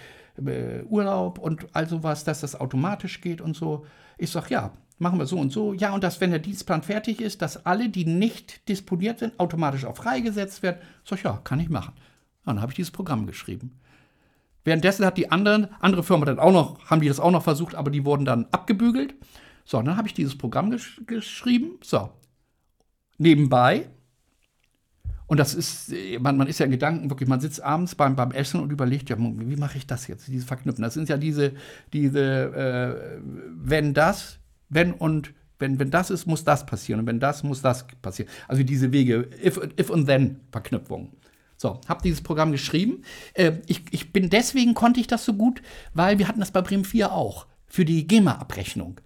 äh, Urlaub und all sowas, dass das automatisch geht und so. Ich sage, ja, machen wir so und so. Ja, und dass, wenn der Dienstplan fertig ist, dass alle, die nicht disponiert sind, automatisch auch freigesetzt werden. Ich, ja, kann ich machen. dann habe ich dieses Programm geschrieben. Währenddessen hat die anderen, andere Firma dann auch noch, haben die das auch noch versucht, aber die wurden dann abgebügelt. So, dann habe ich dieses Programm gesch geschrieben. So, nebenbei. Und das ist, man, man ist ja in Gedanken wirklich, man sitzt abends beim, beim Essen und überlegt, ja, wie mache ich das jetzt, dieses Verknüpfen. Das sind ja diese, diese äh, wenn das, wenn und wenn, wenn das ist, muss das passieren. Und wenn das, muss das passieren. Also diese Wege, if, if und then Verknüpfung. So, habe dieses Programm geschrieben. Äh, ich, ich bin deswegen konnte ich das so gut, weil wir hatten das bei Bremen 4 auch für die GEMA-Abrechnung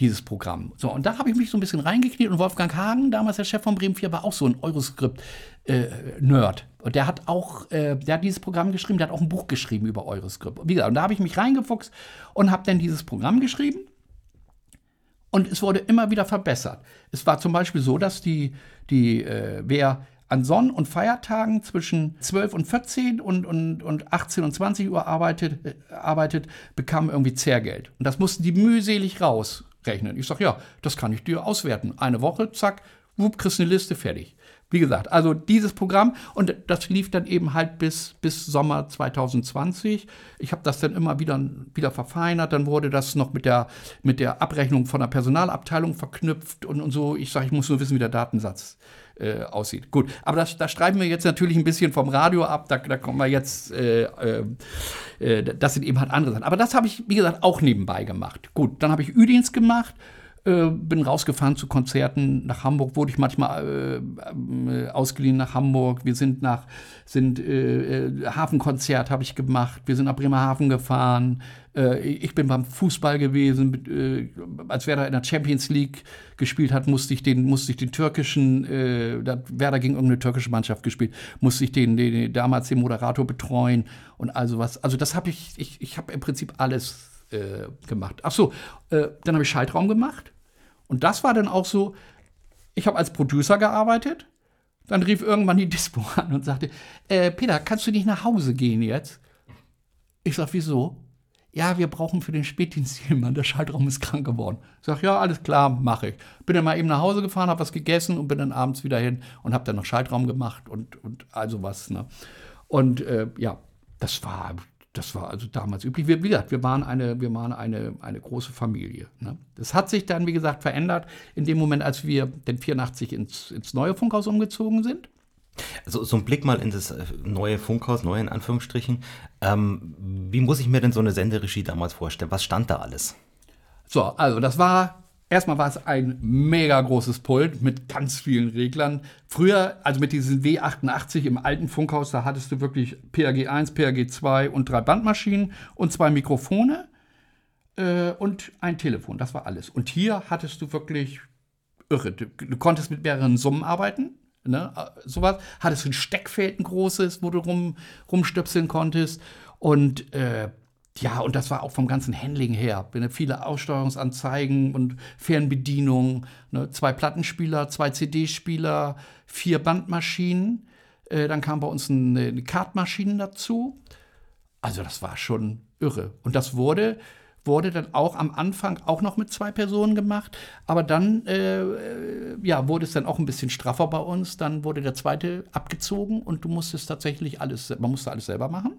dieses Programm. So, und da habe ich mich so ein bisschen reingekniet und Wolfgang Hagen, damals der Chef von Bremen 4, war auch so ein Euroscript-Nerd. Äh, und der hat auch, äh, der hat dieses Programm geschrieben, der hat auch ein Buch geschrieben über Euroscript. Wie gesagt, und da habe ich mich reingefuchst und habe dann dieses Programm geschrieben. Und es wurde immer wieder verbessert. Es war zum Beispiel so, dass die, die äh, wer an Sonn- und Feiertagen zwischen 12 und 14 und, und, und 18 und 20 Uhr arbeitet, äh, arbeitet, bekam irgendwie Zehrgeld. Und das mussten die mühselig raus rechnen. Ich sage, ja, das kann ich dir auswerten. Eine Woche, zack, wupp, kriegst eine Liste fertig. Wie gesagt, also dieses Programm und das lief dann eben halt bis, bis Sommer 2020. Ich habe das dann immer wieder, wieder verfeinert. Dann wurde das noch mit der, mit der Abrechnung von der Personalabteilung verknüpft und, und so. Ich sage, ich muss nur wissen, wie der Datensatz äh, aussieht. Gut, aber das, da streifen wir jetzt natürlich ein bisschen vom Radio ab. Da, da kommen wir jetzt, äh, äh, äh das sind eben halt andere Sachen. Aber das habe ich, wie gesagt, auch nebenbei gemacht. Gut, dann habe ich Üdienst gemacht äh, bin rausgefahren zu Konzerten nach Hamburg, wurde ich manchmal äh, äh, ausgeliehen nach Hamburg. Wir sind nach sind äh, äh Hafenkonzert habe ich gemacht. Wir sind nach Bremerhaven gefahren. Äh, ich bin beim Fußball gewesen, als Werder in der Champions League gespielt hat, musste ich den musste ich den türkischen Werder gegen irgendeine türkische Mannschaft gespielt, musste ich den, den damals den Moderator betreuen und also was. Also das habe ich ich ich habe im Prinzip alles gemacht. Ach so, dann habe ich Schaltraum gemacht und das war dann auch so, ich habe als Producer gearbeitet, dann rief irgendwann die Dispo an und sagte, äh, Peter, kannst du nicht nach Hause gehen jetzt? Ich sag, wieso? Ja, wir brauchen für den Spätdienst jemanden, der Schaltraum ist krank geworden. Ich sag, ja, alles klar, mache ich. Bin dann mal eben nach Hause gefahren, habe was gegessen und bin dann abends wieder hin und habe dann noch Schaltraum gemacht und, und also was. Ne? Und äh, ja, das war das war also damals üblich. Wir, wie gesagt, wir waren eine, wir waren eine, eine große Familie. Ne? Das hat sich dann, wie gesagt, verändert in dem Moment, als wir den 84 ins, ins neue Funkhaus umgezogen sind. Also so ein Blick mal in das äh, neue Funkhaus, neu in Anführungsstrichen. Ähm, wie muss ich mir denn so eine Senderegie damals vorstellen? Was stand da alles? So, also das war Erstmal war es ein mega großes Pult mit ganz vielen Reglern. Früher, also mit diesen W88 im alten Funkhaus, da hattest du wirklich PRG 1, PRG 2 und drei Bandmaschinen und zwei Mikrofone äh, und ein Telefon. Das war alles. Und hier hattest du wirklich irre. Du, du konntest mit mehreren Summen arbeiten. Ne, äh, sowas. Hattest ein Steckfeld, ein großes, wo du rum, rumstöpseln konntest. Und äh, ja, und das war auch vom ganzen Handling her. Viele Aussteuerungsanzeigen und Fernbedienung, ne? zwei Plattenspieler, zwei CD-Spieler, vier Bandmaschinen. Äh, dann kam bei uns eine, eine Kartmaschine dazu. Also das war schon irre. Und das wurde, wurde dann auch am Anfang auch noch mit zwei Personen gemacht. Aber dann äh, äh ja, wurde es dann auch ein bisschen straffer bei uns. Dann wurde der zweite abgezogen und du musstest tatsächlich alles, man musste alles selber machen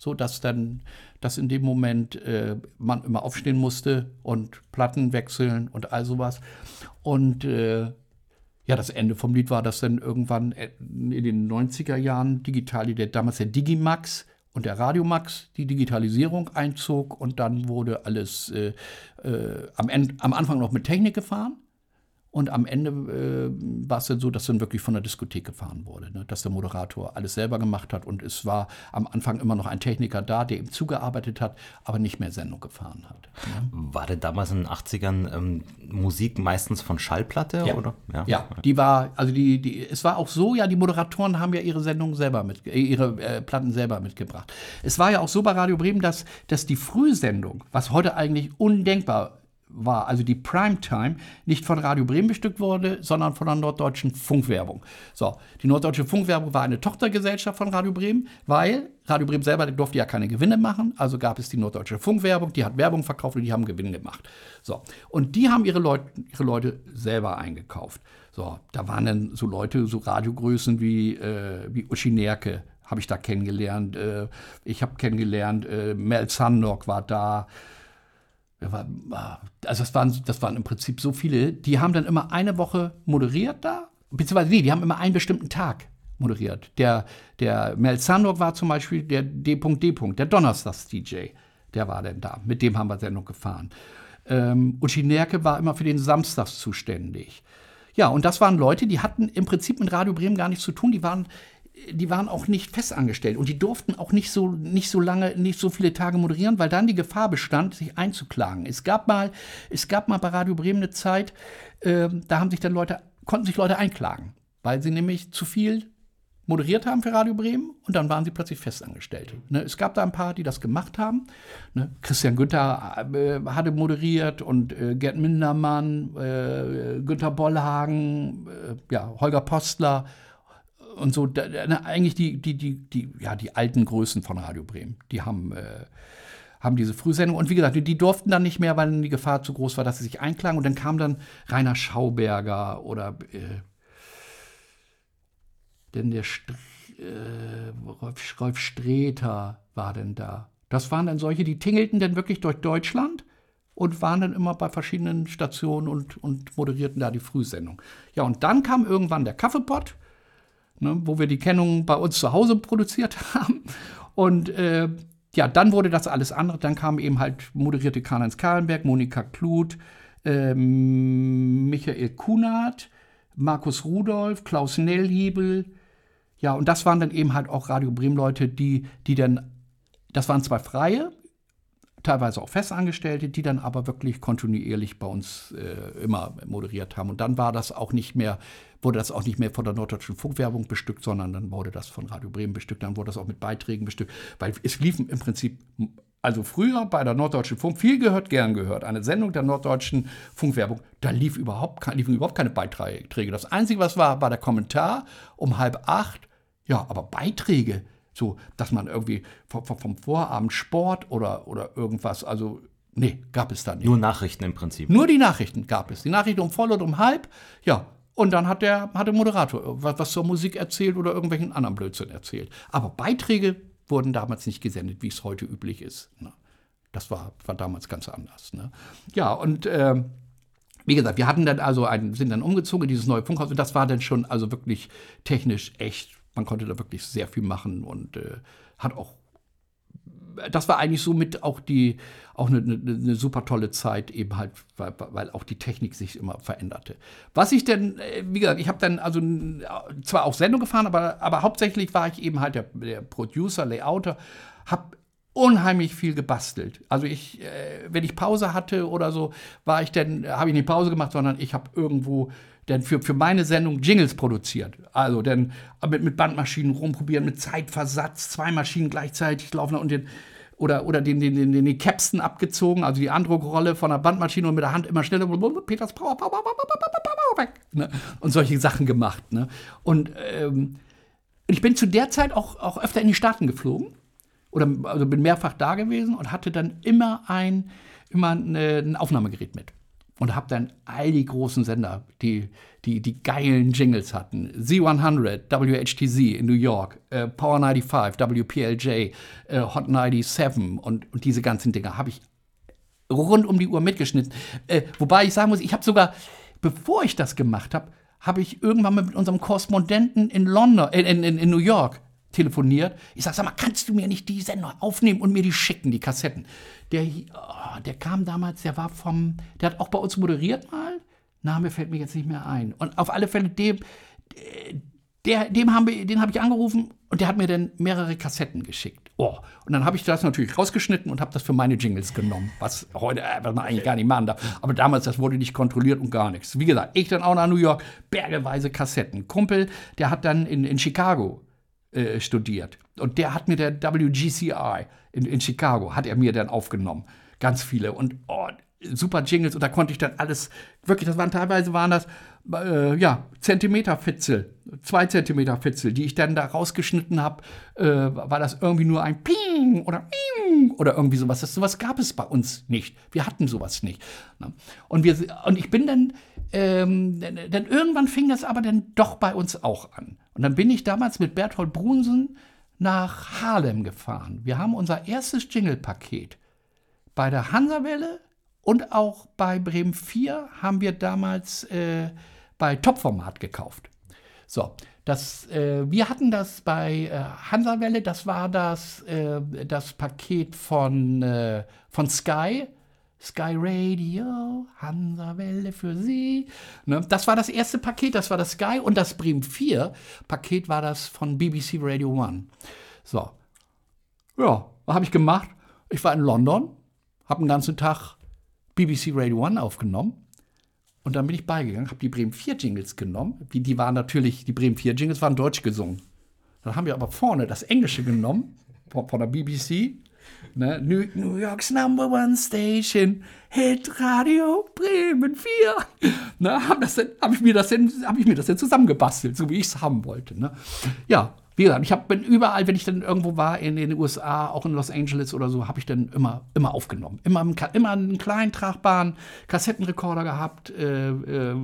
so dass dann, dass in dem Moment äh, man immer aufstehen musste und Platten wechseln und all sowas. Und äh, ja, das Ende vom Lied war, dass dann irgendwann äh, in den 90er Jahren digital, der, damals der Digimax und der Radiomax die Digitalisierung einzog und dann wurde alles äh, äh, am, End, am Anfang noch mit Technik gefahren und am Ende äh, war es dann so, dass dann wirklich von der Diskothek gefahren wurde, ne? dass der Moderator alles selber gemacht hat und es war am Anfang immer noch ein Techniker da, der ihm zugearbeitet hat, aber nicht mehr Sendung gefahren hat. Ne? War denn damals in den 80ern ähm, Musik meistens von Schallplatte? Ja. oder? Ja. ja, die war, also die, die, es war auch so, ja, die Moderatoren haben ja ihre Sendungen selber mit, äh, ihre äh, Platten selber mitgebracht. Es war ja auch so bei Radio Bremen, dass, dass die Frühsendung, was heute eigentlich undenkbar war, also die Primetime, nicht von Radio Bremen bestückt wurde, sondern von der Norddeutschen Funkwerbung. So, die Norddeutsche Funkwerbung war eine Tochtergesellschaft von Radio Bremen, weil Radio Bremen selber durfte ja keine Gewinne machen, also gab es die Norddeutsche Funkwerbung, die hat Werbung verkauft und die haben Gewinn gemacht. So, und die haben ihre Leute, ihre Leute selber eingekauft. So, da waren dann so Leute, so Radiogrößen wie, äh, wie Uschi Nerke, habe ich da kennengelernt. Äh, ich habe kennengelernt, äh, Mel Sandok war da. Also das waren, das waren im Prinzip so viele, die haben dann immer eine Woche moderiert da, beziehungsweise nee, die haben immer einen bestimmten Tag moderiert. Der, der Mel Sandok war zum Beispiel der D.D. der Donnerstags-DJ, der war dann da. Mit dem haben wir Sendung gefahren. Ähm, Uschi Nerke war immer für den Samstags zuständig. Ja, und das waren Leute, die hatten im Prinzip mit Radio Bremen gar nichts zu tun. Die waren, die waren auch nicht festangestellt und die durften auch nicht so, nicht so lange, nicht so viele Tage moderieren, weil dann die Gefahr bestand, sich einzuklagen. Es gab mal, es gab mal bei Radio Bremen eine Zeit, äh, da haben sich dann Leute, konnten sich Leute einklagen, weil sie nämlich zu viel moderiert haben für Radio Bremen und dann waren sie plötzlich Festangestellte. Ne, es gab da ein paar, die das gemacht haben. Ne, Christian Günther äh, hatte moderiert und äh, Gerd Mindermann, äh, Günther Bollhagen, äh, ja, Holger Postler und so. Da, da, eigentlich die, die, die, die, ja, die alten Größen von Radio Bremen. Die haben äh, haben diese Frühsendung. Und wie gesagt, die, die, durften dann nicht mehr, weil die Gefahr zu groß war, dass sie sich einklagen. Und dann kam dann Rainer Schauberger oder äh, denn der St äh, Rolf, Rolf Streter war denn da. Das waren dann solche, die tingelten dann wirklich durch Deutschland und waren dann immer bei verschiedenen Stationen und, und moderierten da die Frühsendung. Ja, und dann kam irgendwann der Kaffeepott, ne, wo wir die Kennung bei uns zu Hause produziert haben. Und äh, ja, dann wurde das alles andere. Dann kam eben halt moderierte Karl-Heinz Kahlenberg, Monika Kluth, äh, Michael Kunert, Markus Rudolph, Klaus Nellhiebel, ja, und das waren dann eben halt auch Radio Bremen-Leute, die, die dann, das waren zwei Freie, teilweise auch Festangestellte, die dann aber wirklich kontinuierlich bei uns äh, immer moderiert haben. Und dann war das auch nicht mehr, wurde das auch nicht mehr von der Norddeutschen Funkwerbung bestückt, sondern dann wurde das von Radio Bremen bestückt, dann wurde das auch mit Beiträgen bestückt, weil es liefen im Prinzip, also früher bei der Norddeutschen Funk, viel gehört, gern gehört, eine Sendung der Norddeutschen Funkwerbung, da lief überhaupt, liefen überhaupt keine Beiträge. Das Einzige, was war, war der Kommentar um halb acht ja, aber Beiträge, so, dass man irgendwie vom, vom Vorabend Sport oder, oder irgendwas, also nee, gab es da nicht. Nur Nachrichten im Prinzip. Nur die Nachrichten gab es. Die Nachrichten um voll und um halb, ja. Und dann hat der, hat der Moderator was, was zur Musik erzählt oder irgendwelchen anderen Blödsinn erzählt. Aber Beiträge wurden damals nicht gesendet, wie es heute üblich ist. Ne? Das war, war damals ganz anders. Ne? Ja, und äh, wie gesagt, wir hatten dann also einen, sind dann umgezogen in dieses neue Funkhaus und das war dann schon also wirklich technisch echt man konnte da wirklich sehr viel machen und äh, hat auch das war eigentlich somit auch die auch eine, eine, eine, super tolle Zeit eben halt, weil, weil auch die Technik sich immer veränderte. Was ich denn, äh, wie gesagt, ich habe dann also zwar auch Sendung gefahren, aber, aber hauptsächlich war ich eben halt der, der Producer, Layouter, habe unheimlich viel gebastelt. Also ich, äh, wenn ich Pause hatte oder so, war ich dann, habe ich nicht Pause gemacht, sondern ich habe irgendwo denn für, für meine Sendung Jingles produziert. Also dann mit, mit Bandmaschinen rumprobieren, mit Zeitversatz, zwei Maschinen gleichzeitig laufen und den oder, oder den, den, den, den Capstan abgezogen, also die Andruckrolle von der Bandmaschine und mit der Hand immer schneller, Peters Power, Power, Power, Power, weg. Ne? Und solche Sachen gemacht. Ne? Und ähm, ich bin zu der Zeit auch, auch öfter in die Staaten geflogen. Oder also bin mehrfach da gewesen und hatte dann immer ein, immer ein Aufnahmegerät mit und habe dann all die großen Sender, die, die, die geilen Jingles hatten. Z100, WHTZ in New York, äh, Power 95, WPLJ, äh, Hot 97 und, und diese ganzen Dinger habe ich rund um die Uhr mitgeschnitten. Äh, wobei ich sagen muss, ich habe sogar, bevor ich das gemacht habe, habe ich irgendwann mal mit unserem Korrespondenten in London, äh, in, in, in New York telefoniert. Ich sage, sag mal, kannst du mir nicht die Sendung aufnehmen und mir die schicken, die Kassetten? Der, oh, der kam damals, der war vom, der hat auch bei uns moderiert mal. Name fällt mir jetzt nicht mehr ein. Und auf alle Fälle dem, der, dem haben wir, den habe ich angerufen und der hat mir dann mehrere Kassetten geschickt. Oh, und dann habe ich das natürlich rausgeschnitten und habe das für meine Jingles genommen, was heute äh, was man eigentlich gar nicht machen darf. Aber damals, das wurde nicht kontrolliert und gar nichts. Wie gesagt, ich dann auch nach New York, bergeweise Kassetten. Kumpel, der hat dann in, in Chicago äh, studiert. Und der hat mir der WGCI in, in Chicago, hat er mir dann aufgenommen. Ganz viele. Und oh, super Jingles und da konnte ich dann alles, wirklich, das waren teilweise waren das, äh, ja, Zentimeter-Fitzel, zwei Zentimeter-Fitzel, die ich dann da rausgeschnitten habe, äh, war das irgendwie nur ein Ping oder Ping oder irgendwie sowas. Das, sowas gab es bei uns nicht. Wir hatten sowas nicht. Ne? Und, wir, und ich bin dann, ähm, dann irgendwann fing das aber dann doch bei uns auch an. Und dann bin ich damals mit Berthold Brunsen nach Harlem gefahren. Wir haben unser erstes Jingle-Paket bei der Hansawelle und auch bei Bremen 4 haben wir damals äh, bei Topformat gekauft. So, das, äh, wir hatten das bei äh, Hansawelle, das war das, äh, das Paket von, äh, von Sky. Sky Radio, Hansawelle für Sie. Ne? Das war das erste Paket, das war das Sky und das Bremen 4 Paket war das von BBC Radio One. So. Ja, was habe ich gemacht? Ich war in London, habe den ganzen Tag BBC Radio One aufgenommen. Und dann bin ich beigegangen, habe die Bremen 4 Jingles genommen. Die, die waren natürlich, die Bremen 4 Jingles waren deutsch gesungen. Dann haben wir aber vorne das Englische genommen, von, von der BBC. Ne? New, New, York's Number One Station, Hit Radio Bremen 4. Ne? Habe hab ich, mir das denn, hab ich mir das denn zusammengebastelt, so wie ich es haben wollte. Ne? Ja, wie gesagt, ich hab, bin überall, wenn ich dann irgendwo war, in den USA, auch in Los Angeles oder so, habe ich dann immer, immer aufgenommen. Immer, immer einen kleinen tragbaren Kassettenrekorder gehabt, äh, äh,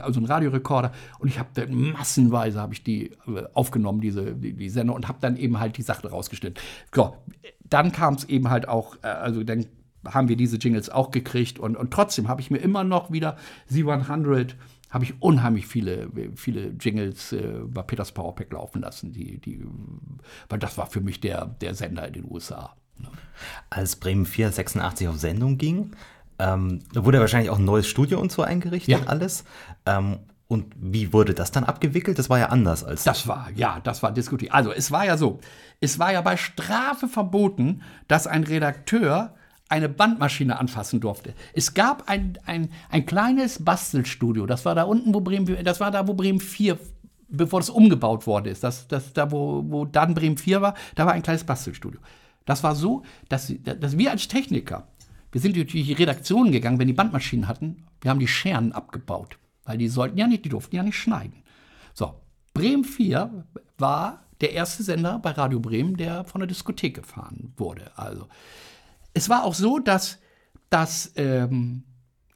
also einen Radiorekorder. Und ich habe dann massenweise habe ich die äh, aufgenommen, diese die, die Sender, und habe dann eben halt die Sachen rausgestellt. So, dann kam es eben halt auch, äh, also dann haben wir diese Jingles auch gekriegt und, und trotzdem habe ich mir immer noch wieder Z100 habe ich unheimlich viele, viele Jingles äh, bei Peters Powerpack laufen lassen, die, die, weil das war für mich der, der Sender in den USA. Ne? Als Bremen 486 auf Sendung ging, ähm, wurde wahrscheinlich auch ein neues Studio und so eingerichtet, ja. alles. Ähm, und wie wurde das dann abgewickelt? Das war ja anders als. Das war, ja, das war diskutiert. Also, es war ja so: Es war ja bei Strafe verboten, dass ein Redakteur eine Bandmaschine anfassen durfte. Es gab ein, ein, ein kleines Bastelstudio, das war da unten, wo Bremen, das war da, wo Bremen 4 bevor das umgebaut worden ist, das, das, da wo, wo dann Bremen 4 war, da war ein kleines Bastelstudio. Das war so, dass, dass wir als Techniker, wir sind durch die Redaktion gegangen, wenn die Bandmaschinen hatten, wir haben die Scheren abgebaut, weil die sollten ja nicht, die durften ja nicht schneiden. So, Bremen 4 war der erste Sender bei Radio Bremen, der von der Diskothek gefahren wurde. Also es war auch so, dass, dass ähm,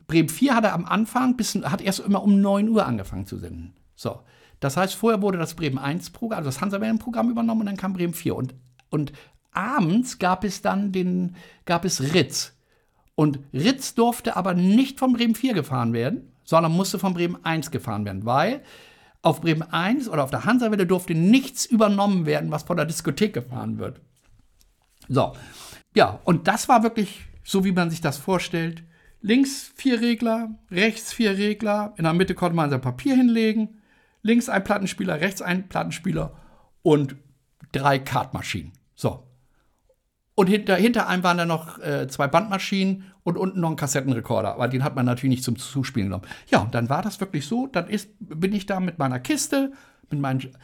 Bremen 4 hatte am Anfang bis, hat erst immer um 9 Uhr angefangen zu senden. So. Das heißt, vorher wurde das Bremen 1 Programm, also das Hansa-Wellen-Programm übernommen und dann kam Bremen 4. Und, und abends gab es dann den, gab es Ritz. Und Ritz durfte aber nicht von Bremen 4 gefahren werden, sondern musste von Bremen 1 gefahren werden, weil auf Bremen 1 oder auf der Hansa-Welle durfte nichts übernommen werden, was von der Diskothek gefahren wird. So, ja, und das war wirklich so, wie man sich das vorstellt. Links vier Regler, rechts vier Regler, in der Mitte konnte man sein Papier hinlegen. Links ein Plattenspieler, rechts ein Plattenspieler und drei Kartmaschinen. So. Und hinter, hinter einem waren dann noch äh, zwei Bandmaschinen und unten noch ein Kassettenrekorder. Aber den hat man natürlich nicht zum Zuspielen genommen. Ja, und dann war das wirklich so. Dann ist, bin ich da mit meiner Kiste, mit meinen,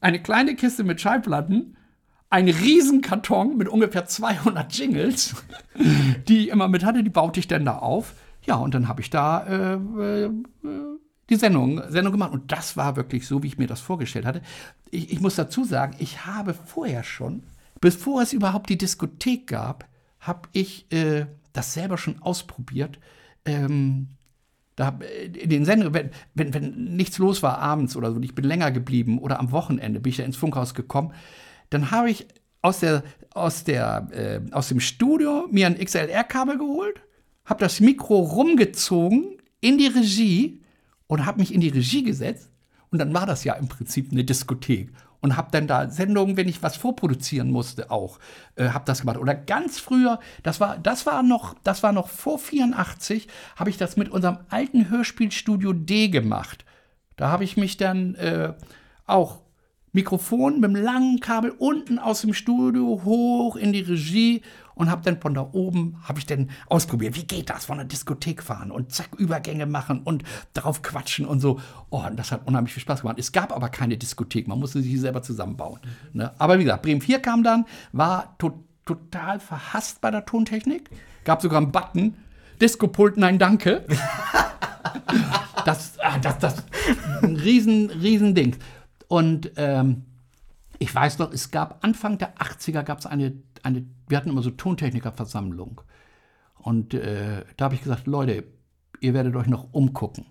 eine kleine Kiste mit Schallplatten ein Riesenkarton mit ungefähr 200 Jingles, die ich immer mit hatte, die baute ich dann da auf. Ja, und dann habe ich da äh, äh, die Sendung, Sendung gemacht. Und das war wirklich so, wie ich mir das vorgestellt hatte. Ich, ich muss dazu sagen, ich habe vorher schon, bevor es überhaupt die Diskothek gab, habe ich äh, das selber schon ausprobiert. Ähm, da, äh, in den Sendungen, wenn, wenn, wenn nichts los war abends oder so, ich bin länger geblieben oder am Wochenende bin ich da ins Funkhaus gekommen dann habe ich aus, der, aus, der, äh, aus dem Studio mir ein XLR-Kabel geholt, habe das Mikro rumgezogen in die Regie und habe mich in die Regie gesetzt. Und dann war das ja im Prinzip eine Diskothek. Und habe dann da Sendungen, wenn ich was vorproduzieren musste, auch, äh, habe das gemacht. Oder ganz früher, das war, das war noch, das war noch vor 84, habe ich das mit unserem alten Hörspielstudio D gemacht. Da habe ich mich dann äh, auch Mikrofon mit einem langen Kabel unten aus dem Studio hoch in die Regie und habe dann von da oben habe ich dann ausprobiert, wie geht das von der Diskothek fahren und zack Übergänge machen und darauf quatschen und so. Oh, und das hat unheimlich viel Spaß gemacht. Es gab aber keine Diskothek, man musste sich selber zusammenbauen. Ne? Aber wie gesagt, Bremen 4 kam dann, war to total verhasst bei der Tontechnik, gab sogar einen Button Disco-Pult, nein, danke. das, ah, das, das, ein riesen, riesen Ding. Und ähm, ich weiß noch, es gab Anfang der 80er gab es eine, eine, wir hatten immer so Tontechnikerversammlung. Und äh, da habe ich gesagt, Leute, ihr werdet euch noch umgucken.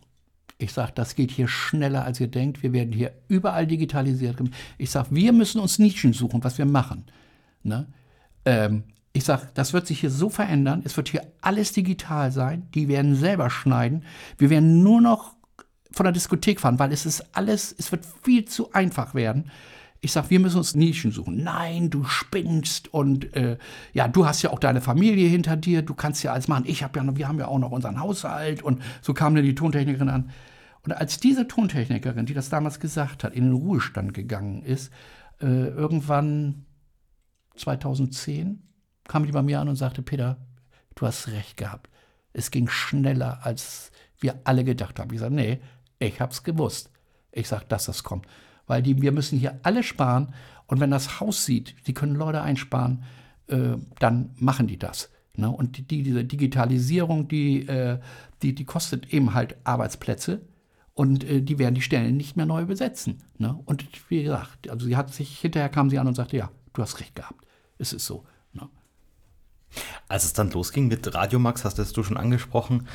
Ich sage, das geht hier schneller, als ihr denkt. Wir werden hier überall digitalisiert. Ich sage, wir müssen uns Nischen suchen, was wir machen. Ne? Ähm, ich sage, das wird sich hier so verändern. Es wird hier alles digital sein. Die werden selber schneiden. Wir werden nur noch von der Diskothek fahren, weil es ist alles, es wird viel zu einfach werden. Ich sage, wir müssen uns Nischen suchen. Nein, du spinnst und äh, ja, du hast ja auch deine Familie hinter dir, du kannst ja alles machen. Ich habe ja noch, wir haben ja auch noch unseren Haushalt und so kam dann die Tontechnikerin an. Und als diese Tontechnikerin, die das damals gesagt hat, in den Ruhestand gegangen ist, äh, irgendwann 2010 kam die bei mir an und sagte, Peter, du hast recht gehabt. Es ging schneller, als wir alle gedacht haben. Ich sage, nee, ich hab's gewusst. Ich sage, dass das kommt. Weil die, wir müssen hier alle sparen. Und wenn das Haus sieht, die können Leute einsparen, äh, dann machen die das. Ne? Und die, die, diese Digitalisierung, die, äh, die, die kostet eben halt Arbeitsplätze. Und äh, die werden die Stellen nicht mehr neu besetzen. Ne? Und wie gesagt, also sie hat sich, hinterher kam sie an und sagte, ja, du hast recht gehabt. Es ist so. Als es dann losging mit Radiomax, hast du schon angesprochen,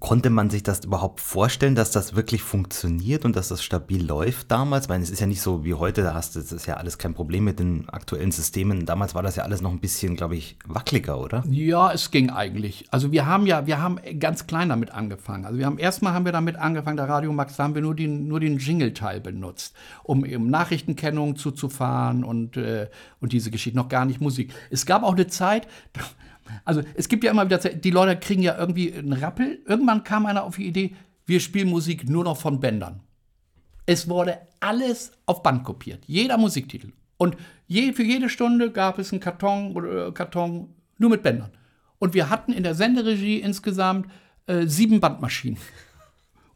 konnte man sich das überhaupt vorstellen, dass das wirklich funktioniert und dass das stabil läuft damals? Weil es ist ja nicht so wie heute, da hast du, das ist ja alles kein Problem mit den aktuellen Systemen. Damals war das ja alles noch ein bisschen, glaube ich, wackeliger, oder? Ja, es ging eigentlich. Also wir haben ja, wir haben ganz klein damit angefangen. Also wir haben erstmal haben wir damit angefangen, der Radiomax, da haben wir nur den, nur den Jingle-Teil benutzt, um eben Nachrichtenkennung zuzufahren und, äh, und diese Geschichte, noch gar nicht Musik. Es gab auch eine Zeit, also es gibt ja immer wieder, die Leute kriegen ja irgendwie einen Rappel. Irgendwann kam einer auf die Idee, wir spielen Musik nur noch von Bändern. Es wurde alles auf Band kopiert, jeder Musiktitel. Und je, für jede Stunde gab es einen Karton äh, Karton nur mit Bändern. Und wir hatten in der Senderegie insgesamt äh, sieben Bandmaschinen.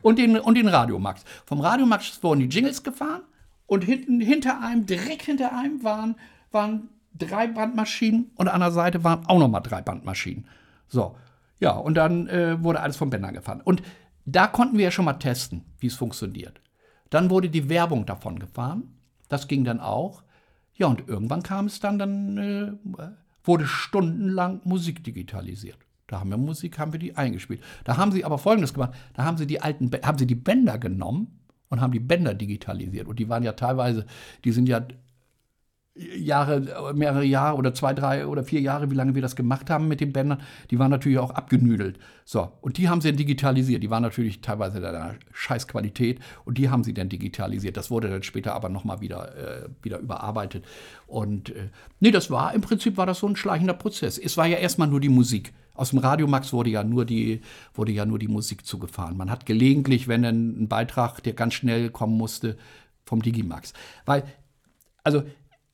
Und den, und den Radiomax. Vom Radiomax wurden die Jingles gefahren und hinten, hinter einem, direkt hinter einem waren, waren drei Bandmaschinen und an der Seite waren auch nochmal drei Bandmaschinen. So, ja, und dann äh, wurde alles vom Bänder gefahren. Und da konnten wir ja schon mal testen, wie es funktioniert. Dann wurde die Werbung davon gefahren. Das ging dann auch. Ja, und irgendwann kam es dann, dann äh, wurde stundenlang Musik digitalisiert. Da haben wir Musik, haben wir die eingespielt. Da haben sie aber Folgendes gemacht: Da haben sie die alten, haben sie die Bänder genommen und haben die Bänder digitalisiert. Und die waren ja teilweise, die sind ja Jahre, mehrere Jahre oder zwei, drei oder vier Jahre, wie lange wir das gemacht haben mit den Bändern, die waren natürlich auch abgenüdelt. So, und die haben sie dann digitalisiert. Die waren natürlich teilweise in einer Scheißqualität und die haben sie dann digitalisiert. Das wurde dann später aber nochmal wieder, äh, wieder überarbeitet. Und äh, nee, das war im Prinzip war das so ein schleichender Prozess. Es war ja erstmal nur die Musik. Aus dem Radiomax wurde ja nur die, wurde ja nur die Musik zugefahren. Man hat gelegentlich, wenn ein, Beitrag, der ganz schnell kommen musste, vom Digimax. Weil, also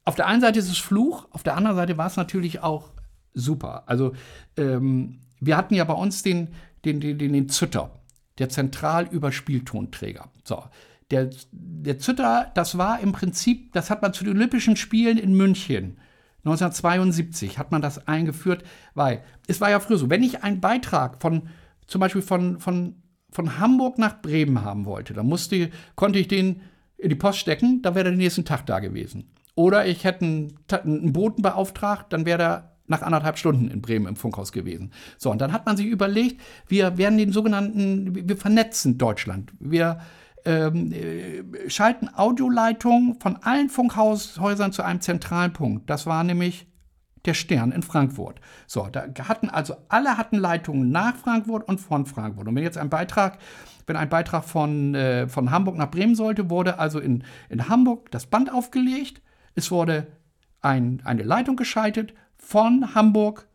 auf der einen Seite ist es Fluch, auf der anderen Seite war es natürlich auch super. Also ähm, wir hatten ja bei uns den, den, den, den, Zütter, der Zentralüberspieltonträger. So, der, der Zütter, das war im Prinzip, das hat man zu den Olympischen Spielen in München 1972 hat man das eingeführt, weil es war ja früher so, wenn ich einen Beitrag von zum Beispiel von, von, von Hamburg nach Bremen haben wollte, dann musste, konnte ich den in die Post stecken, da wäre er den nächsten Tag da gewesen. Oder ich hätte einen, einen Boten beauftragt, dann wäre er nach anderthalb Stunden in Bremen im Funkhaus gewesen. So, und dann hat man sich überlegt, wir werden den sogenannten, wir vernetzen Deutschland. Wir ähm, äh, schalten Audioleitungen von allen Funkhaushäusern zu einem zentralen Punkt. Das war nämlich der Stern in Frankfurt. So, da hatten also alle hatten Leitungen nach Frankfurt und von Frankfurt. Und wenn jetzt ein Beitrag, wenn ein Beitrag von, äh, von Hamburg nach Bremen sollte, wurde also in, in Hamburg das Band aufgelegt es wurde ein, eine Leitung geschaltet von Hamburg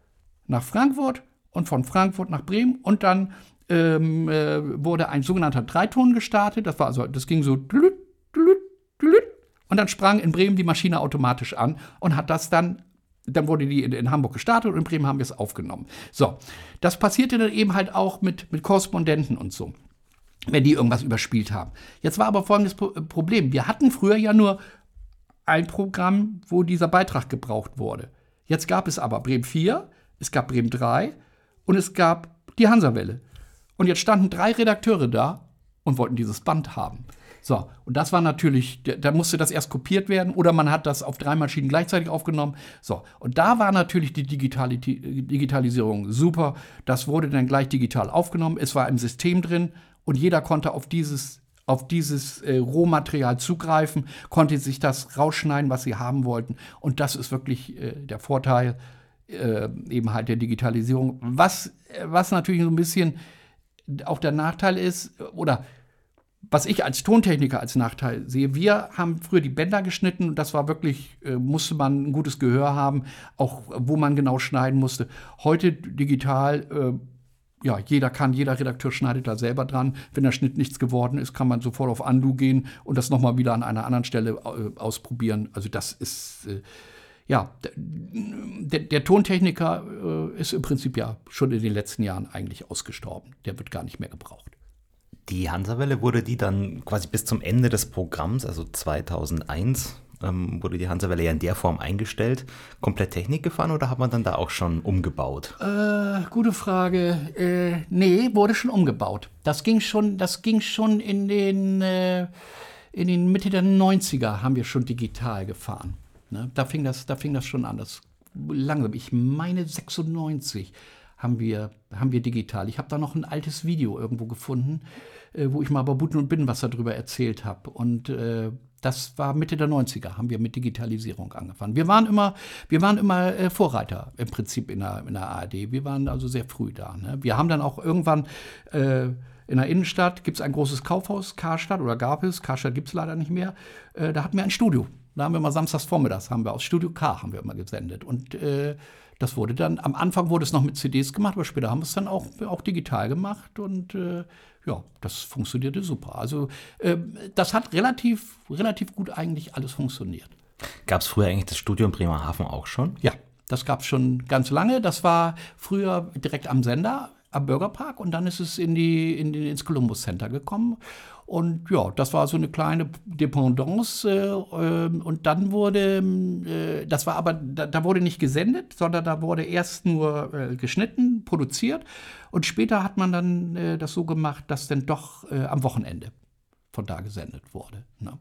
nach Frankfurt und von Frankfurt nach Bremen und dann ähm, äh, wurde ein sogenannter Dreiton gestartet. Das war also, das ging so und dann sprang in Bremen die Maschine automatisch an und hat das dann dann wurde die in, Hamburg gestartet und in Bremen haben wir es aufgenommen. So, das passierte dann eben halt auch mit, mit Korrespondenten und so, wenn die irgendwas überspielt haben. Jetzt war aber folgendes Problem. Wir hatten früher ja nur ein Programm, wo dieser Beitrag gebraucht wurde. Jetzt gab es aber Bremen 4, es gab Bremen 3 und es gab die Hansa-Welle. Und jetzt standen drei Redakteure da und wollten dieses Band haben. So, und das war natürlich, da musste das erst kopiert werden oder man hat das auf drei Maschinen gleichzeitig aufgenommen. So, und da war natürlich die Digitali Digitalisierung super. Das wurde dann gleich digital aufgenommen. Es war im System drin und jeder konnte auf dieses auf dieses äh, Rohmaterial zugreifen, konnte sich das rausschneiden, was sie haben wollten. Und das ist wirklich äh, der Vorteil äh, eben halt der Digitalisierung. Was, was natürlich so ein bisschen auch der Nachteil ist, oder was ich als Tontechniker als Nachteil sehe, wir haben früher die Bänder geschnitten und das war wirklich, äh, musste man ein gutes Gehör haben, auch wo man genau schneiden musste. Heute digital, äh, ja, jeder kann, jeder Redakteur schneidet da selber dran. Wenn der Schnitt nichts geworden ist, kann man sofort auf Undo gehen und das nochmal wieder an einer anderen Stelle äh, ausprobieren. Also das ist, äh, ja, der, der Tontechniker äh, ist im Prinzip ja schon in den letzten Jahren eigentlich ausgestorben. Der wird gar nicht mehr gebraucht. Die Hansawelle wurde die dann quasi bis zum Ende des Programms, also 2001, ähm, wurde die Hansawelle ja in der Form eingestellt. Komplett Technik gefahren oder hat man dann da auch schon umgebaut? Äh, gute Frage. Äh, nee, wurde schon umgebaut. Das ging schon, das ging schon in den, äh, in den Mitte der 90er haben wir schon digital gefahren. Ne? Da, fing das, da fing das schon an. Das langsam. Ich meine 96 haben wir, haben wir digital. Ich habe da noch ein altes Video irgendwo gefunden, äh, wo ich mal über Buten und Binnenwasser drüber erzählt habe. Und äh, das war Mitte der 90er, haben wir mit Digitalisierung angefangen. Wir waren immer, wir waren immer äh, Vorreiter im Prinzip in der, in der ARD. Wir waren also sehr früh da. Ne? Wir haben dann auch irgendwann äh, in der Innenstadt gibt es ein großes Kaufhaus, Karstadt oder gab es, Karstadt gibt es leider nicht mehr. Äh, da hatten wir ein Studio. Da haben wir mal samstags vormittags, haben wir aus Studio K haben wir immer gesendet. Und äh, das wurde dann, am Anfang wurde es noch mit CDs gemacht, aber später haben wir es dann auch, auch digital gemacht und äh, ja, das funktionierte super. Also äh, das hat relativ, relativ gut eigentlich alles funktioniert. Gab es früher eigentlich das Studio in Bremerhaven auch schon? Ja, das gab es schon ganz lange. Das war früher direkt am Sender, am Bürgerpark und dann ist es in die, in ins Columbus Center gekommen. Und ja, das war so eine kleine Dependance. Äh, und dann wurde, äh, das war aber, da, da, wurde nicht gesendet, sondern da wurde erst nur äh, geschnitten, produziert. Und später hat man dann äh, das so gemacht, dass dann doch äh, am Wochenende von da gesendet wurde. Ne?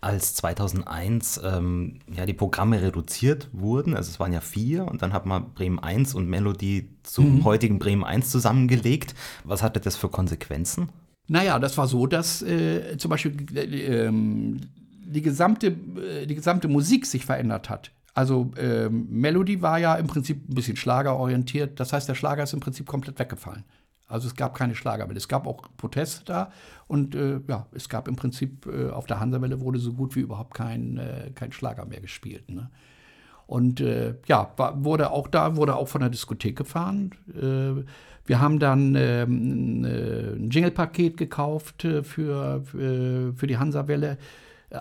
Als 2001 ähm, ja, die Programme reduziert wurden, also es waren ja vier, und dann hat man Bremen 1 und Melodie zum mhm. heutigen Bremen 1 zusammengelegt. Was hatte das für Konsequenzen? Naja, das war so, dass äh, zum Beispiel äh, die, gesamte, äh, die gesamte Musik sich verändert hat. Also ähm, Melody war ja im Prinzip ein bisschen schlagerorientiert. Das heißt, der Schlager ist im Prinzip komplett weggefallen. Also es gab keine Schlagerwelle. Es gab auch Proteste da und äh, ja, es gab im Prinzip äh, auf der Hansawelle wurde so gut wie überhaupt kein, äh, kein Schlager mehr gespielt. Ne? Und äh, ja, war, wurde auch da, wurde auch von der Diskothek gefahren. Äh, wir haben dann ähm, äh, ein Jingle-Paket gekauft äh, für, für, für die Hansa-Welle.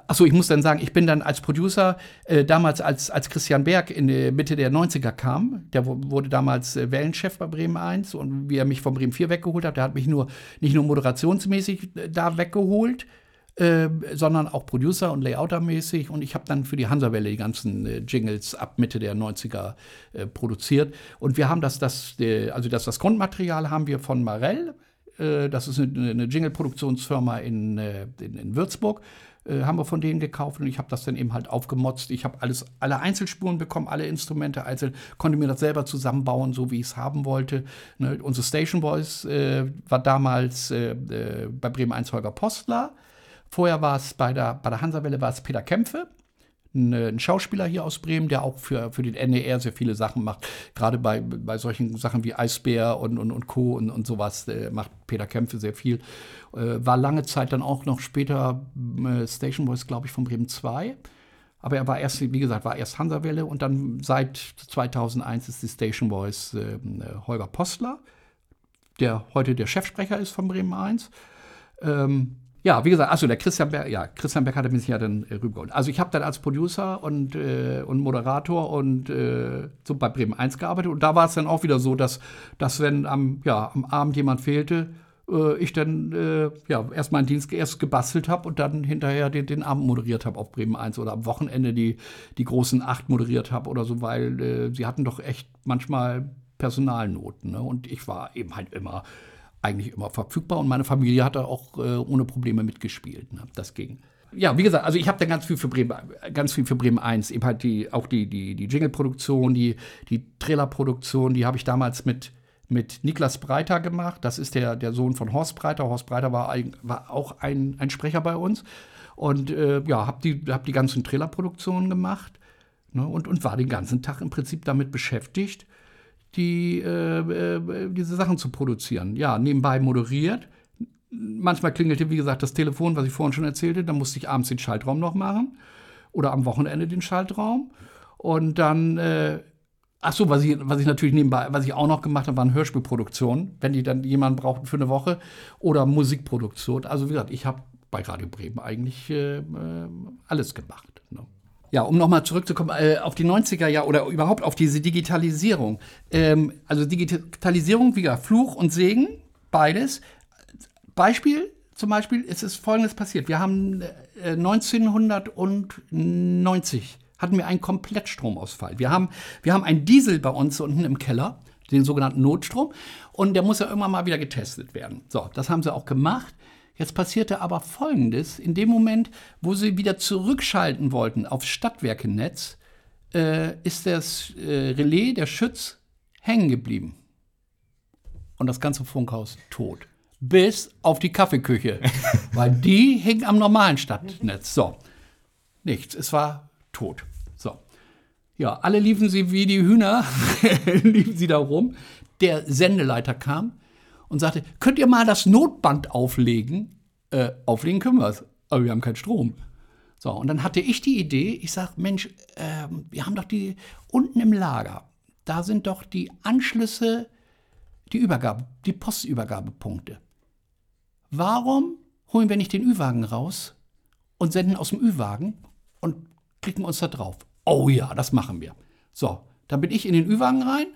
Achso, ich muss dann sagen, ich bin dann als Producer äh, damals, als, als Christian Berg in der Mitte der 90er kam, der wurde damals äh, Wellenchef bei Bremen 1 und wie er mich von Bremen 4 weggeholt hat, der hat mich nur nicht nur moderationsmäßig äh, da weggeholt, äh, sondern auch Producer- und Layouter-mäßig. Und ich habe dann für die Hansawelle die ganzen äh, Jingles ab Mitte der 90er äh, produziert. Und wir haben das, das, äh, also das, das Grundmaterial haben wir von Marell. Äh, das ist eine, eine Jingle-Produktionsfirma in, in, in Würzburg haben wir von denen gekauft und ich habe das dann eben halt aufgemotzt. Ich habe alles, alle Einzelspuren bekommen, alle Instrumente einzeln, konnte mir das selber zusammenbauen, so wie ich es haben wollte. Ne, unsere Station Voice äh, war damals äh, bei Bremen 1 Holger Postler. Vorher war es bei der, bei der Hansawelle war Peter Kämpfe, ein, ein, Schauspieler hier aus Bremen, der auch für, für den NDR sehr viele Sachen macht. Gerade bei, bei solchen Sachen wie Eisbär und, und, und Co. und, und sowas äh, macht Peter Kämpfe sehr viel. Äh, war lange Zeit dann auch noch später äh, Station Voice, glaube ich, von Bremen 2. Aber er war erst, wie gesagt, war erst Hansawelle und dann seit 2001 ist die Station Voice äh, Holger Postler, der heute der Chefsprecher ist von Bremen 1. Ähm, ja, wie gesagt, also der Christian Berg, ja, Christian Berg hatte mich ja dann äh, rübergeholt. Also ich habe dann als Producer und, äh, und Moderator und äh, so bei Bremen 1 gearbeitet und da war es dann auch wieder so, dass, dass wenn am, ja, am Abend jemand fehlte, äh, ich dann äh, ja, erst meinen Dienst erst gebastelt habe und dann hinterher den, den Abend moderiert habe auf Bremen 1 oder am Wochenende die, die großen Acht moderiert habe oder so, weil äh, sie hatten doch echt manchmal Personalnot. Ne? Und ich war eben halt immer, eigentlich immer verfügbar und meine Familie hat da auch äh, ohne Probleme mitgespielt. Ne? Das ging. Ja, wie gesagt, also ich habe da ganz viel für Bremen, ganz viel für Bremen 1. Eben halt die, auch die, die, die Jingle-Produktion, die, die Trailer-Produktion, die habe ich damals mit, mit Niklas Breiter gemacht. Das ist der, der Sohn von Horst Breiter. Horst Breiter war, ein, war auch ein, ein Sprecher bei uns. Und äh, ja, habe die, hab die ganzen Trailerproduktionen gemacht ne, und, und war den ganzen Tag im Prinzip damit beschäftigt, die, äh, äh, diese Sachen zu produzieren. Ja, nebenbei moderiert. Manchmal klingelte, wie gesagt, das Telefon, was ich vorhin schon erzählte. Dann musste ich abends den Schaltraum noch machen oder am Wochenende den Schaltraum. Und dann, äh, ach so, was ich, was ich natürlich nebenbei, was ich auch noch gemacht habe, waren Hörspielproduktionen, wenn die dann jemanden brauchten für eine Woche oder Musikproduktion. Also wie gesagt, ich habe bei Radio Bremen eigentlich äh, äh, alles gemacht. Ja, um nochmal zurückzukommen äh, auf die 90er Jahre oder überhaupt auf diese Digitalisierung. Ähm, also Digitalisierung, wie Fluch und Segen, beides. Beispiel zum Beispiel ist es folgendes passiert. Wir haben äh, 1990 hatten wir einen Komplettstromausfall. Wir haben, wir haben einen Diesel bei uns unten im Keller, den sogenannten Notstrom, und der muss ja irgendwann mal wieder getestet werden. So, das haben sie auch gemacht. Jetzt passierte aber Folgendes. In dem Moment, wo sie wieder zurückschalten wollten aufs Stadtwerkenetz, äh, ist das äh, Relais, der Schütz, hängen geblieben. Und das ganze Funkhaus tot. Bis auf die Kaffeeküche. weil die hing am normalen Stadtnetz. So. Nichts. Es war tot. So. Ja, alle liefen sie wie die Hühner, liefen sie da rum. Der Sendeleiter kam, und sagte, könnt ihr mal das Notband auflegen? Äh, auflegen können wir es, aber wir haben keinen Strom. So, und dann hatte ich die Idee, ich sage, Mensch, äh, wir haben doch die unten im Lager, da sind doch die Anschlüsse, die Übergabe, die Postübergabepunkte. Warum holen wir nicht den Ü-Wagen raus und senden aus dem Ü-Wagen und klicken uns da drauf? Oh ja, das machen wir. So, dann bin ich in den Ü-Wagen rein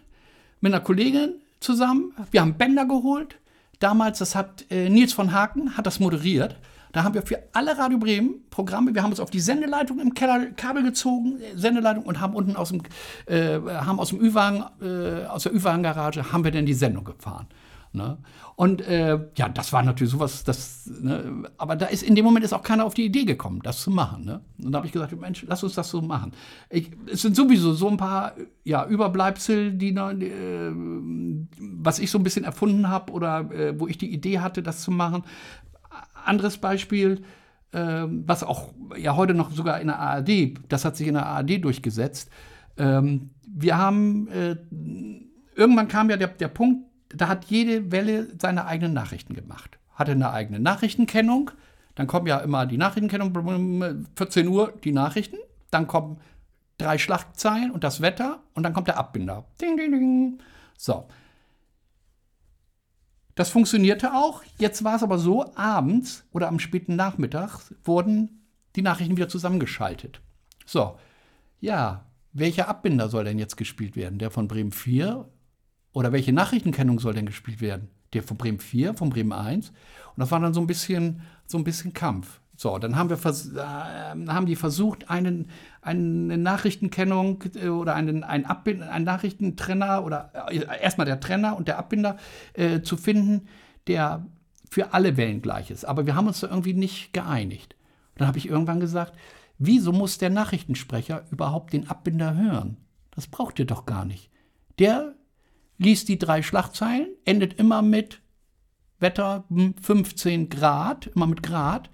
mit einer Kollegin, zusammen. Wir haben Bänder geholt. Damals, das hat äh, Nils von Haken, hat das moderiert. Da haben wir für alle Radio Bremen Programme, wir haben uns auf die Sendeleitung im Keller Kabel gezogen, äh, Sendeleitung und haben unten aus dem, äh, haben aus dem Ü-Wagen, äh, aus der Ü-Wagen-Garage, haben wir dann die Sendung gefahren. Ne? Und äh, ja, das war natürlich sowas, das, ne? aber da ist in dem Moment ist auch keiner auf die Idee gekommen, das zu machen. Ne? Und da habe ich gesagt, Mensch, lass uns das so machen. Ich, es sind sowieso so ein paar ja, Überbleibsel, die, äh, was ich so ein bisschen erfunden habe oder äh, wo ich die Idee hatte, das zu machen. Anderes Beispiel, äh, was auch ja heute noch sogar in der ARD, das hat sich in der ARD durchgesetzt. Ähm, wir haben äh, irgendwann kam ja der, der Punkt, da hat jede Welle seine eigenen Nachrichten gemacht. Hatte eine eigene Nachrichtenkennung. Dann kommen ja immer die Nachrichtenkennung, 14 Uhr die Nachrichten. Dann kommen drei Schlagzeilen und das Wetter und dann kommt der Abbinder. Ding, ding, ding. So. Das funktionierte auch. Jetzt war es aber so, abends oder am späten Nachmittag wurden die Nachrichten wieder zusammengeschaltet. So. Ja, welcher Abbinder soll denn jetzt gespielt werden? Der von Bremen 4 oder welche Nachrichtenkennung soll denn gespielt werden? Der von Bremen 4, von Bremen 1? Und das war dann so ein bisschen, so ein bisschen Kampf. So, dann haben, wir äh, haben die versucht, einen, eine Nachrichtenkennung äh, oder einen, einen, einen Nachrichtentrenner oder äh, erstmal der Trenner und der Abbinder äh, zu finden, der für alle Wellen gleich ist. Aber wir haben uns da irgendwie nicht geeinigt. Und dann habe ich irgendwann gesagt, wieso muss der Nachrichtensprecher überhaupt den Abbinder hören? Das braucht ihr doch gar nicht. Der liest die drei Schlagzeilen, endet immer mit Wetter 15 Grad, immer mit Grad.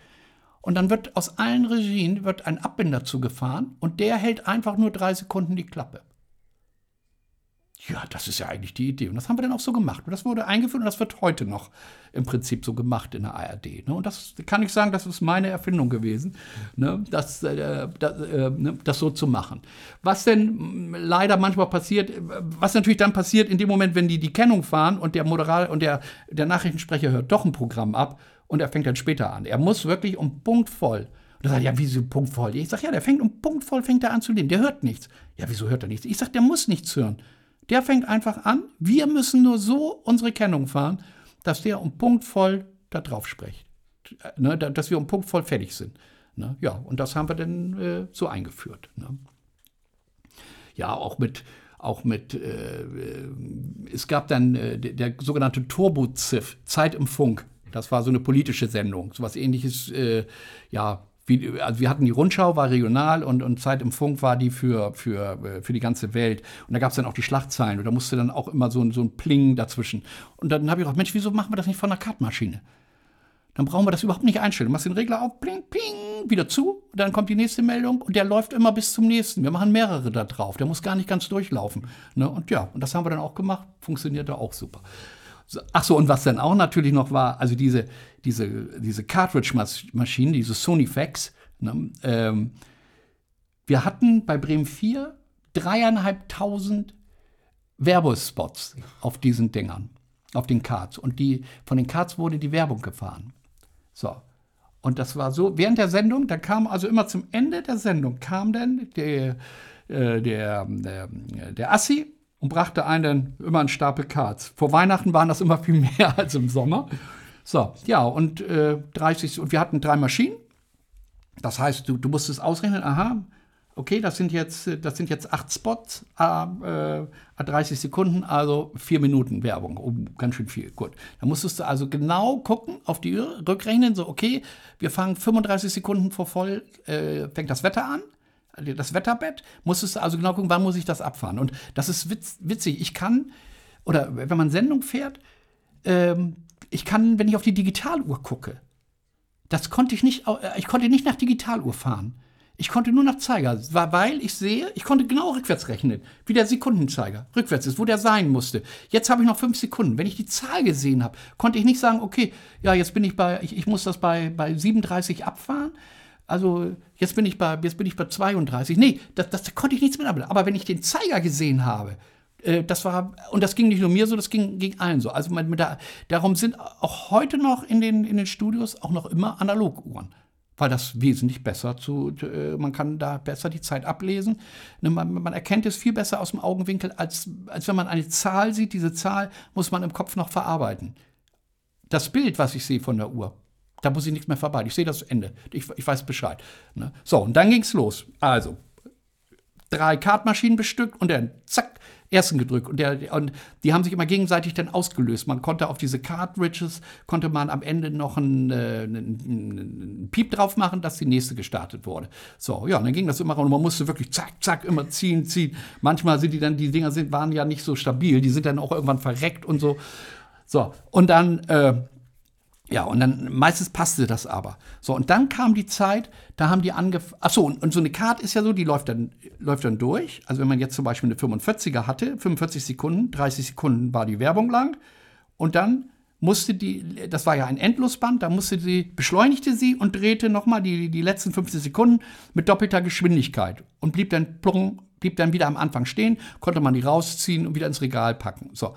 Und dann wird aus allen Regien wird ein Abbinder zugefahren und der hält einfach nur drei Sekunden die Klappe. Ja, das ist ja eigentlich die Idee. Und das haben wir dann auch so gemacht. Und das wurde eingeführt und das wird heute noch im Prinzip so gemacht in der ARD. Ne? Und das kann ich sagen, das ist meine Erfindung gewesen, ne? das, äh, das, äh, ne? das, so zu machen. Was denn leider manchmal passiert, was natürlich dann passiert in dem Moment, wenn die die Kennung fahren und der Moderal und der, der Nachrichtensprecher hört doch ein Programm ab und er fängt dann später an. Er muss wirklich um Punkt voll. Und er sagt, ja, wieso Punkt voll? Ich sage, ja, der fängt um Punkt voll, fängt er an zu leben. Der hört nichts. Ja, wieso hört er nichts? Ich sage, der muss nichts hören. Der fängt einfach an. Wir müssen nur so unsere Kennung fahren, dass der um Punkt voll da drauf spricht. Ne, dass wir um Punkt voll fertig sind. Ne, ja, und das haben wir dann äh, so eingeführt. Ne. Ja, auch mit, auch mit, äh, es gab dann äh, der, der, sogenannte Turbo-Ziff, Zeit im Funk. Das war so eine politische Sendung, so was ähnliches, äh, ja, wie, also wir hatten die Rundschau, war regional und, und Zeit im Funk war die für, für, äh, für die ganze Welt. Und da gab es dann auch die Schlagzeilen und da musste dann auch immer so, ein so ein Pling dazwischen. Und dann habe ich gedacht, Mensch, wieso machen wir das nicht von der Kartmaschine? Dann brauchen wir das überhaupt nicht einstellen. Du machst den Regler auf, pling, ping, wieder zu, dann kommt die nächste Meldung und der läuft immer bis zum nächsten. Wir machen mehrere da drauf. Der muss gar nicht ganz durchlaufen. Ne? Und ja, und das haben wir dann auch gemacht. Funktionierte auch super. Ach so, und was dann auch natürlich noch war, also diese, diese, diese Cartridge-Maschinen, diese Sony Fax, ne, ähm, wir hatten bei Bremen 4 dreieinhalbtausend Werbespots auf diesen Dingern, auf den Cards. Und die, von den Cards wurde die Werbung gefahren. So. Und das war so, während der Sendung, da kam also immer zum Ende der Sendung, kam dann der, äh, der, der, der Assi und brachte einen immer einen Stapel Cards. Vor Weihnachten waren das immer viel mehr als im Sommer. So, ja, und äh, 30, und wir hatten drei Maschinen. Das heißt, du, du musstest ausrechnen, aha, okay, das sind jetzt, das sind jetzt acht Spots, äh, 30 Sekunden, also vier Minuten Werbung. Oh, ganz schön viel. Gut. Da musstest du also genau gucken, auf die Uhr, rückrechnen, so, okay, wir fangen 35 Sekunden vor voll, äh, fängt das Wetter an das Wetterbett, musstest du also genau gucken, wann muss ich das abfahren. Und das ist witz, witzig. Ich kann, oder wenn man Sendung fährt, ähm, ich kann, wenn ich auf die Digitaluhr gucke, das konnte ich nicht, äh, ich konnte nicht nach Digitaluhr fahren. Ich konnte nur nach Zeiger, weil ich sehe, ich konnte genau rückwärts rechnen, wie der Sekundenzeiger rückwärts ist, wo der sein musste. Jetzt habe ich noch fünf Sekunden. Wenn ich die Zahl gesehen habe, konnte ich nicht sagen, okay, ja, jetzt bin ich bei, ich, ich muss das bei, bei 37 abfahren. Also jetzt bin ich bei, jetzt bin ich bei 32. Nee, das, das konnte ich nichts mit Aber wenn ich den Zeiger gesehen habe, äh, das war, und das ging nicht nur mir so, das ging, ging allen so. Also mit, mit der, darum sind auch heute noch in den, in den Studios auch noch immer Analoguhren. Weil das wesentlich besser zu, äh, man kann da besser die Zeit ablesen. Ne, man, man, erkennt es viel besser aus dem Augenwinkel, als, als wenn man eine Zahl sieht. Diese Zahl muss man im Kopf noch verarbeiten. Das Bild, was ich sehe von der Uhr, da muss ich nichts mehr vorbei. Ich sehe das Ende. Ich, ich weiß Bescheid. Ne? So, und dann ging es los. Also, drei Kartmaschinen bestückt und dann zack, ersten gedrückt. Und, der, und die haben sich immer gegenseitig dann ausgelöst. Man konnte auf diese Cartridges, konnte man am Ende noch einen, äh, einen Piep drauf machen, dass die nächste gestartet wurde. So, ja, und dann ging das immer und man musste wirklich zack, zack, immer ziehen, ziehen. Manchmal sind die dann, die Dinger sind, waren ja nicht so stabil, die sind dann auch irgendwann verreckt und so. So, und dann äh, ja, und dann meistens passte das aber. So, und dann kam die Zeit, da haben die angefangen. Achso, und, und so eine Karte ist ja so, die läuft dann, läuft dann durch. Also, wenn man jetzt zum Beispiel eine 45er hatte, 45 Sekunden, 30 Sekunden war die Werbung lang. Und dann musste die, das war ja ein Endlosband, da musste sie, beschleunigte sie und drehte nochmal die, die letzten 15 Sekunden mit doppelter Geschwindigkeit und blieb dann, plung, blieb dann wieder am Anfang stehen, konnte man die rausziehen und wieder ins Regal packen. So.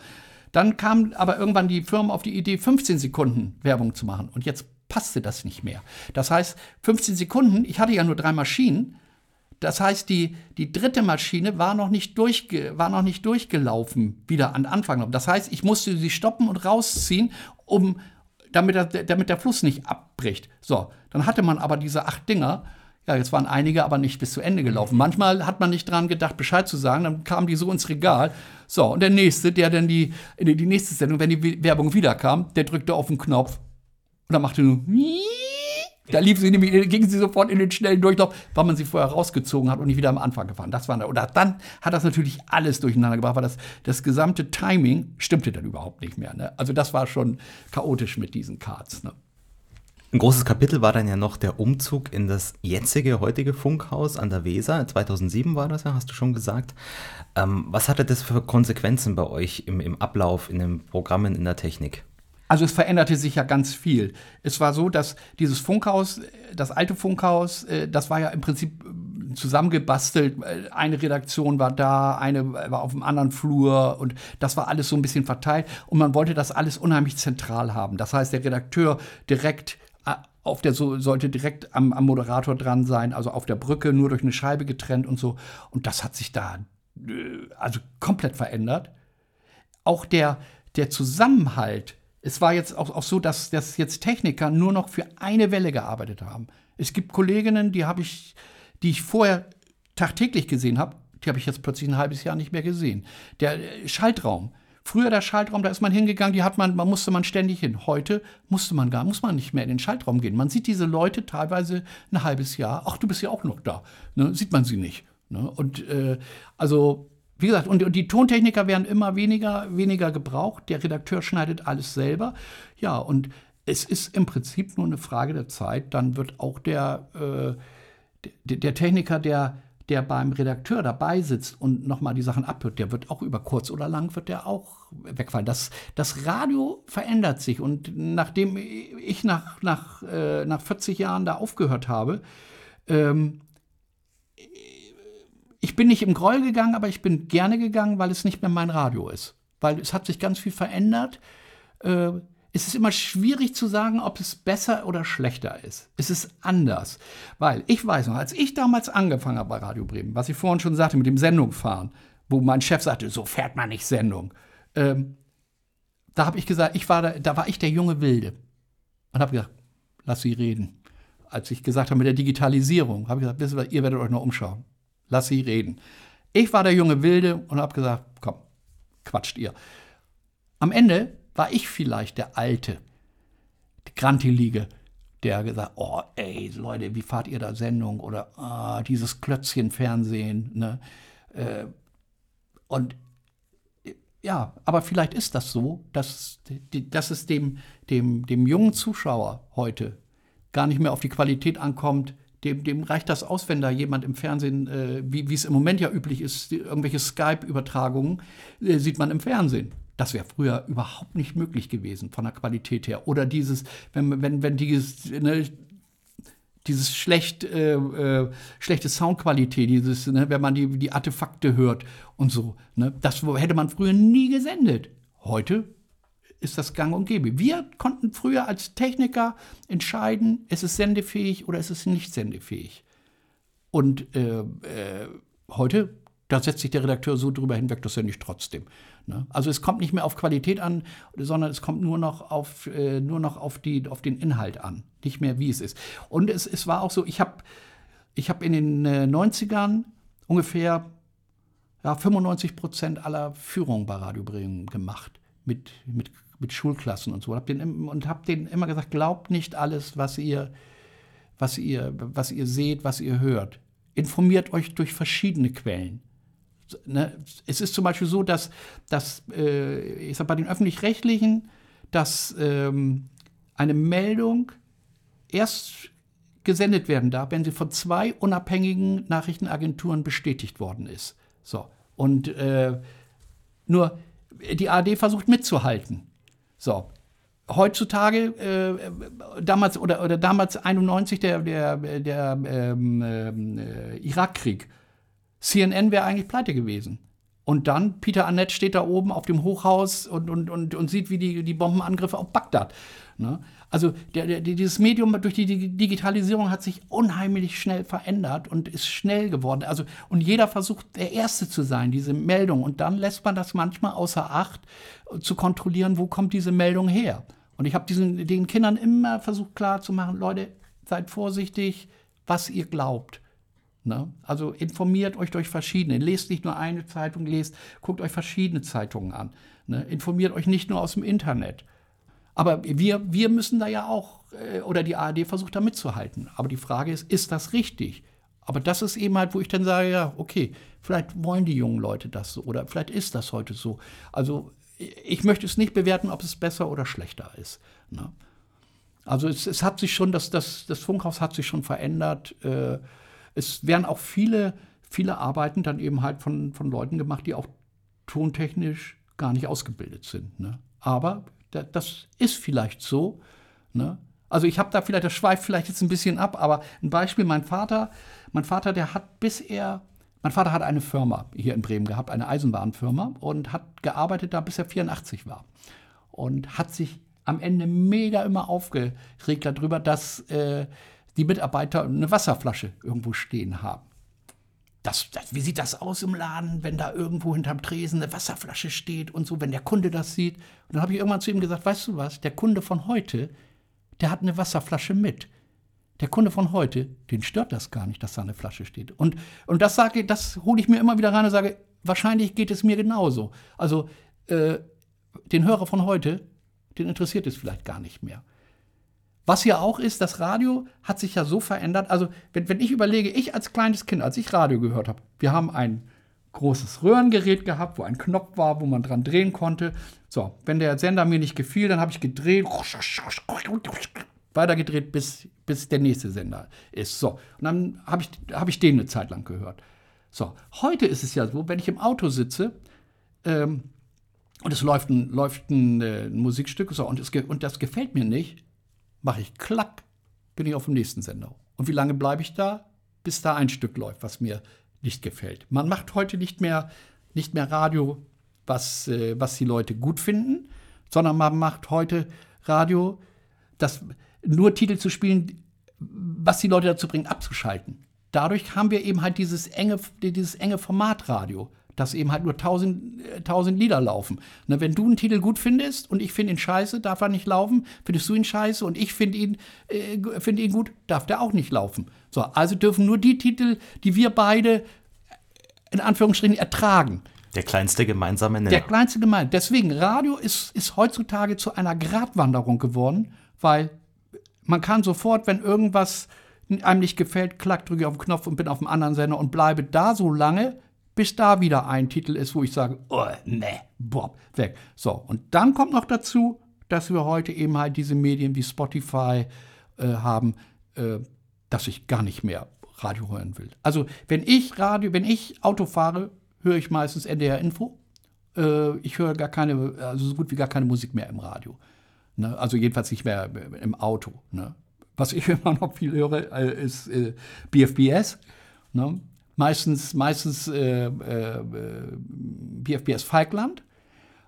Dann kam aber irgendwann die Firma auf die Idee, 15 Sekunden Werbung zu machen. Und jetzt passte das nicht mehr. Das heißt, 15 Sekunden, ich hatte ja nur drei Maschinen. Das heißt, die, die dritte Maschine war noch, nicht durchge, war noch nicht durchgelaufen, wieder an Anfang. Das heißt, ich musste sie stoppen und rausziehen, um, damit, der, damit der Fluss nicht abbricht. So, dann hatte man aber diese acht Dinger ja, jetzt waren einige aber nicht bis zu Ende gelaufen. Manchmal hat man nicht dran gedacht, Bescheid zu sagen, dann kamen die so ins Regal. So, und der nächste, der dann die, die nächste Sendung, wenn die Werbung wiederkam, der drückte auf den Knopf und dann machte nur da lief sie nämlich, ging sie sofort in den schnellen Durchlauf, weil man sie vorher rausgezogen hat und nicht wieder am Anfang gefahren. Das war, oder dann hat das natürlich alles durcheinander gebracht, weil das, das gesamte Timing stimmte dann überhaupt nicht mehr. Ne? Also das war schon chaotisch mit diesen Cards. Ne? Ein großes Kapitel war dann ja noch der Umzug in das jetzige, heutige Funkhaus an der Weser. 2007 war das ja, hast du schon gesagt. Ähm, was hatte das für Konsequenzen bei euch im, im Ablauf, in den Programmen, in der Technik? Also es veränderte sich ja ganz viel. Es war so, dass dieses Funkhaus, das alte Funkhaus, äh, das war ja im Prinzip äh, zusammengebastelt. Äh, eine Redaktion war da, eine war auf dem anderen Flur und das war alles so ein bisschen verteilt. Und man wollte das alles unheimlich zentral haben. Das heißt, der Redakteur direkt auf der so, sollte direkt am, am, Moderator dran sein, also auf der Brücke, nur durch eine Scheibe getrennt und so. Und das hat sich da äh, also komplett verändert. Auch der, der Zusammenhalt, es war jetzt auch, auch so, dass, dass jetzt Techniker nur noch für eine Welle gearbeitet haben. Es gibt Kolleginnen, die habe ich, die ich vorher tagtäglich gesehen habe, Die habe ich jetzt plötzlich ein halbes Jahr nicht mehr gesehen. Der äh, Schaltraum. Früher der Schaltraum, da ist man hingegangen, die hat man, man musste man ständig hin. Heute musste man gar, muss man nicht mehr in den Schaltraum gehen. Man sieht diese Leute teilweise ein halbes Jahr. Ach, du bist ja auch noch da. Ne? Sieht man sie nicht. Ne? Und äh, also wie gesagt, und, und, die Tontechniker werden immer weniger, weniger gebraucht. Der Redakteur schneidet alles selber. Ja, und es ist im Prinzip nur eine Frage der Zeit. Dann wird auch der, äh, der, der, Techniker, der, der beim Redakteur dabei sitzt und nochmal die Sachen abhört, der wird auch über kurz oder lang wird der auch wegfallen. Das, das Radio verändert sich. Und nachdem ich nach, nach, äh, nach 40 Jahren da aufgehört habe, ähm, ich bin nicht im Groll gegangen, aber ich bin gerne gegangen, weil es nicht mehr mein Radio ist. Weil es hat sich ganz viel verändert. Äh, es ist immer schwierig zu sagen, ob es besser oder schlechter ist. Es ist anders. Weil ich weiß noch, als ich damals angefangen habe bei Radio Bremen, was ich vorhin schon sagte mit dem Sendung fahren, wo mein Chef sagte, so fährt man nicht Sendung. Ähm, da habe ich gesagt, ich war da, da war ich der junge Wilde. Und habe gesagt, lass sie reden. Als ich gesagt habe mit der Digitalisierung, habe ich gesagt, wisst ihr, ihr werdet euch noch umschauen lass sie reden. Ich war der junge Wilde und habe gesagt, komm, quatscht ihr. Am Ende war ich vielleicht der Alte, die Grantilige, der gesagt, oh ey, Leute, wie fahrt ihr da Sendung? Oder ah, dieses Klötzchen-Fernsehen. Ne? Äh, und ja, aber vielleicht ist das so, dass, dass es dem, dem, dem jungen Zuschauer heute gar nicht mehr auf die Qualität ankommt, dem, dem reicht das aus, wenn da jemand im Fernsehen, äh, wie es im Moment ja üblich ist, irgendwelche Skype-Übertragungen äh, sieht man im Fernsehen. Das wäre früher überhaupt nicht möglich gewesen von der Qualität her. Oder dieses, wenn, wenn, wenn dieses, ne, dieses schlecht, äh, äh, schlechte Soundqualität, dieses, ne, wenn man die, die Artefakte hört und so, ne, das hätte man früher nie gesendet. Heute ist das gang und gäbe. Wir konnten früher als Techniker entscheiden, ist es sendefähig oder ist es nicht sendefähig. Und äh, äh, heute, da setzt sich der Redakteur so drüber hinweg, das sende ich trotzdem. Ne? Also es kommt nicht mehr auf Qualität an, sondern es kommt nur noch auf, äh, nur noch auf, die, auf den Inhalt an, nicht mehr wie es ist. Und es, es war auch so, ich habe ich hab in den 90ern äh, ungefähr ja, 95 Prozent aller Führungen bei Radio Bremen gemacht. Mit, mit mit Schulklassen und so. Hab den, und habe denen immer gesagt, glaubt nicht alles, was ihr, was, ihr, was ihr seht, was ihr hört. Informiert euch durch verschiedene Quellen. Ne? Es ist zum Beispiel so, dass, dass äh, ich sag bei den Öffentlich-Rechtlichen, dass ähm, eine Meldung erst gesendet werden darf, wenn sie von zwei unabhängigen Nachrichtenagenturen bestätigt worden ist. So. Und äh, nur die ARD versucht mitzuhalten. So. Heutzutage, äh, damals oder, oder damals 91 der, der, der ähm, äh, Irakkrieg. CNN wäre eigentlich pleite gewesen. Und dann, Peter Annett steht da oben auf dem Hochhaus und, und, und, und sieht, wie die, die Bombenangriffe auf Bagdad. Ne? Also der, der, dieses Medium durch die Digitalisierung hat sich unheimlich schnell verändert und ist schnell geworden. Also, und jeder versucht, der Erste zu sein, diese Meldung. Und dann lässt man das manchmal außer Acht, äh, zu kontrollieren, wo kommt diese Meldung her. Und ich habe den Kindern immer versucht klarzumachen, Leute, seid vorsichtig, was ihr glaubt. Ne? Also informiert euch durch verschiedene. Lest nicht nur eine Zeitung, lest, guckt euch verschiedene Zeitungen an. Ne? Informiert euch nicht nur aus dem Internet. Aber wir, wir müssen da ja auch, äh, oder die ARD versucht da mitzuhalten. Aber die Frage ist, ist das richtig? Aber das ist eben halt, wo ich dann sage, ja, okay, vielleicht wollen die jungen Leute das so oder vielleicht ist das heute so. Also ich möchte es nicht bewerten, ob es besser oder schlechter ist. Ne? Also es, es, hat sich schon, das, das, das Funkhaus hat sich schon verändert. Äh, es werden auch viele, viele Arbeiten dann eben halt von, von Leuten gemacht, die auch tontechnisch gar nicht ausgebildet sind. Ne? Aber das ist vielleicht so. Ne? Also ich habe da vielleicht, das schweift vielleicht jetzt ein bisschen ab, aber ein Beispiel, mein Vater, mein Vater, der hat bis er, mein Vater hat eine Firma hier in Bremen gehabt, eine Eisenbahnfirma und hat gearbeitet da, bis er 84 war. Und hat sich am Ende mega immer aufgeregt darüber, dass äh, die Mitarbeiter eine Wasserflasche irgendwo stehen haben. Das, das, wie sieht das aus im Laden, wenn da irgendwo hinterm Tresen eine Wasserflasche steht und so, wenn der Kunde das sieht? Und dann habe ich irgendwann zu ihm gesagt, weißt du was, der Kunde von heute, der hat eine Wasserflasche mit. Der Kunde von heute, den stört das gar nicht, dass da eine Flasche steht. Und, und das sage, das hole ich mir immer wieder rein und sage, wahrscheinlich geht es mir genauso. Also äh, den Hörer von heute, den interessiert es vielleicht gar nicht mehr. Was ja auch ist, das Radio hat sich ja so verändert. Also, wenn, wenn ich überlege, ich als kleines Kind, als ich Radio gehört habe, wir haben ein großes Röhrengerät gehabt, wo ein Knopf war, wo man dran drehen konnte. So, wenn der Sender mir nicht gefiel, dann habe ich gedreht, weitergedreht, bis, bis der nächste Sender ist. So, und dann habe ich, hab ich den eine Zeit lang gehört. So, heute ist es ja so, wenn ich im Auto sitze ähm, und es läuft ein, läuft ein, äh, ein Musikstück so, und, es, und das gefällt mir nicht, mache ich klack, bin ich auf dem nächsten Sender. Und wie lange bleibe ich da? Bis da ein Stück läuft, was mir nicht gefällt. Man macht heute nicht mehr, nicht mehr Radio, was, äh, was die Leute gut finden, sondern man macht heute Radio, das nur Titel zu spielen, was die Leute dazu bringt, abzuschalten. Dadurch haben wir eben halt dieses enge, dieses enge Formatradio dass eben halt nur tausend, äh, tausend Lieder laufen. Na, wenn du einen Titel gut findest und ich finde ihn scheiße, darf er nicht laufen. Findest du ihn scheiße und ich finde ihn, äh, find ihn gut, darf der auch nicht laufen. So, also dürfen nur die Titel, die wir beide äh, in Anführungsstrichen ertragen. Der kleinste gemeinsame Nenner. Der kleinste gemeinsame. Deswegen, Radio ist, ist heutzutage zu einer Gratwanderung geworden, weil man kann sofort, wenn irgendwas einem nicht gefällt, klack, drücke ich auf den Knopf und bin auf dem anderen Sender und bleibe da so lange, bis da wieder ein Titel ist, wo ich sage, oh, ne, Bob, weg. So, und dann kommt noch dazu, dass wir heute eben halt diese Medien wie Spotify äh, haben, äh, dass ich gar nicht mehr Radio hören will. Also, wenn ich Radio, wenn ich Auto fahre, höre ich meistens NDR Info. Äh, ich höre gar keine, also so gut wie gar keine Musik mehr im Radio. Ne? Also jedenfalls nicht mehr im Auto. Ne? Was ich immer noch viel höre, äh, ist äh, BFBS. Ne? Meistens, meistens äh, äh, BFBS Falkland,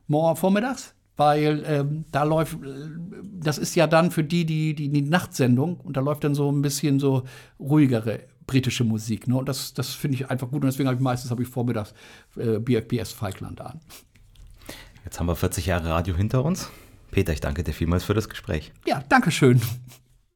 morgen vormittags, weil ähm, da läuft, das ist ja dann für die, die, die, die Nachtsendung und da läuft dann so ein bisschen so ruhigere britische Musik. Ne? Und das, das finde ich einfach gut und deswegen habe ich meistens habe ich vormittags äh, BFBS Falkland an. Jetzt haben wir 40 Jahre Radio hinter uns. Peter, ich danke dir vielmals für das Gespräch. Ja, danke schön.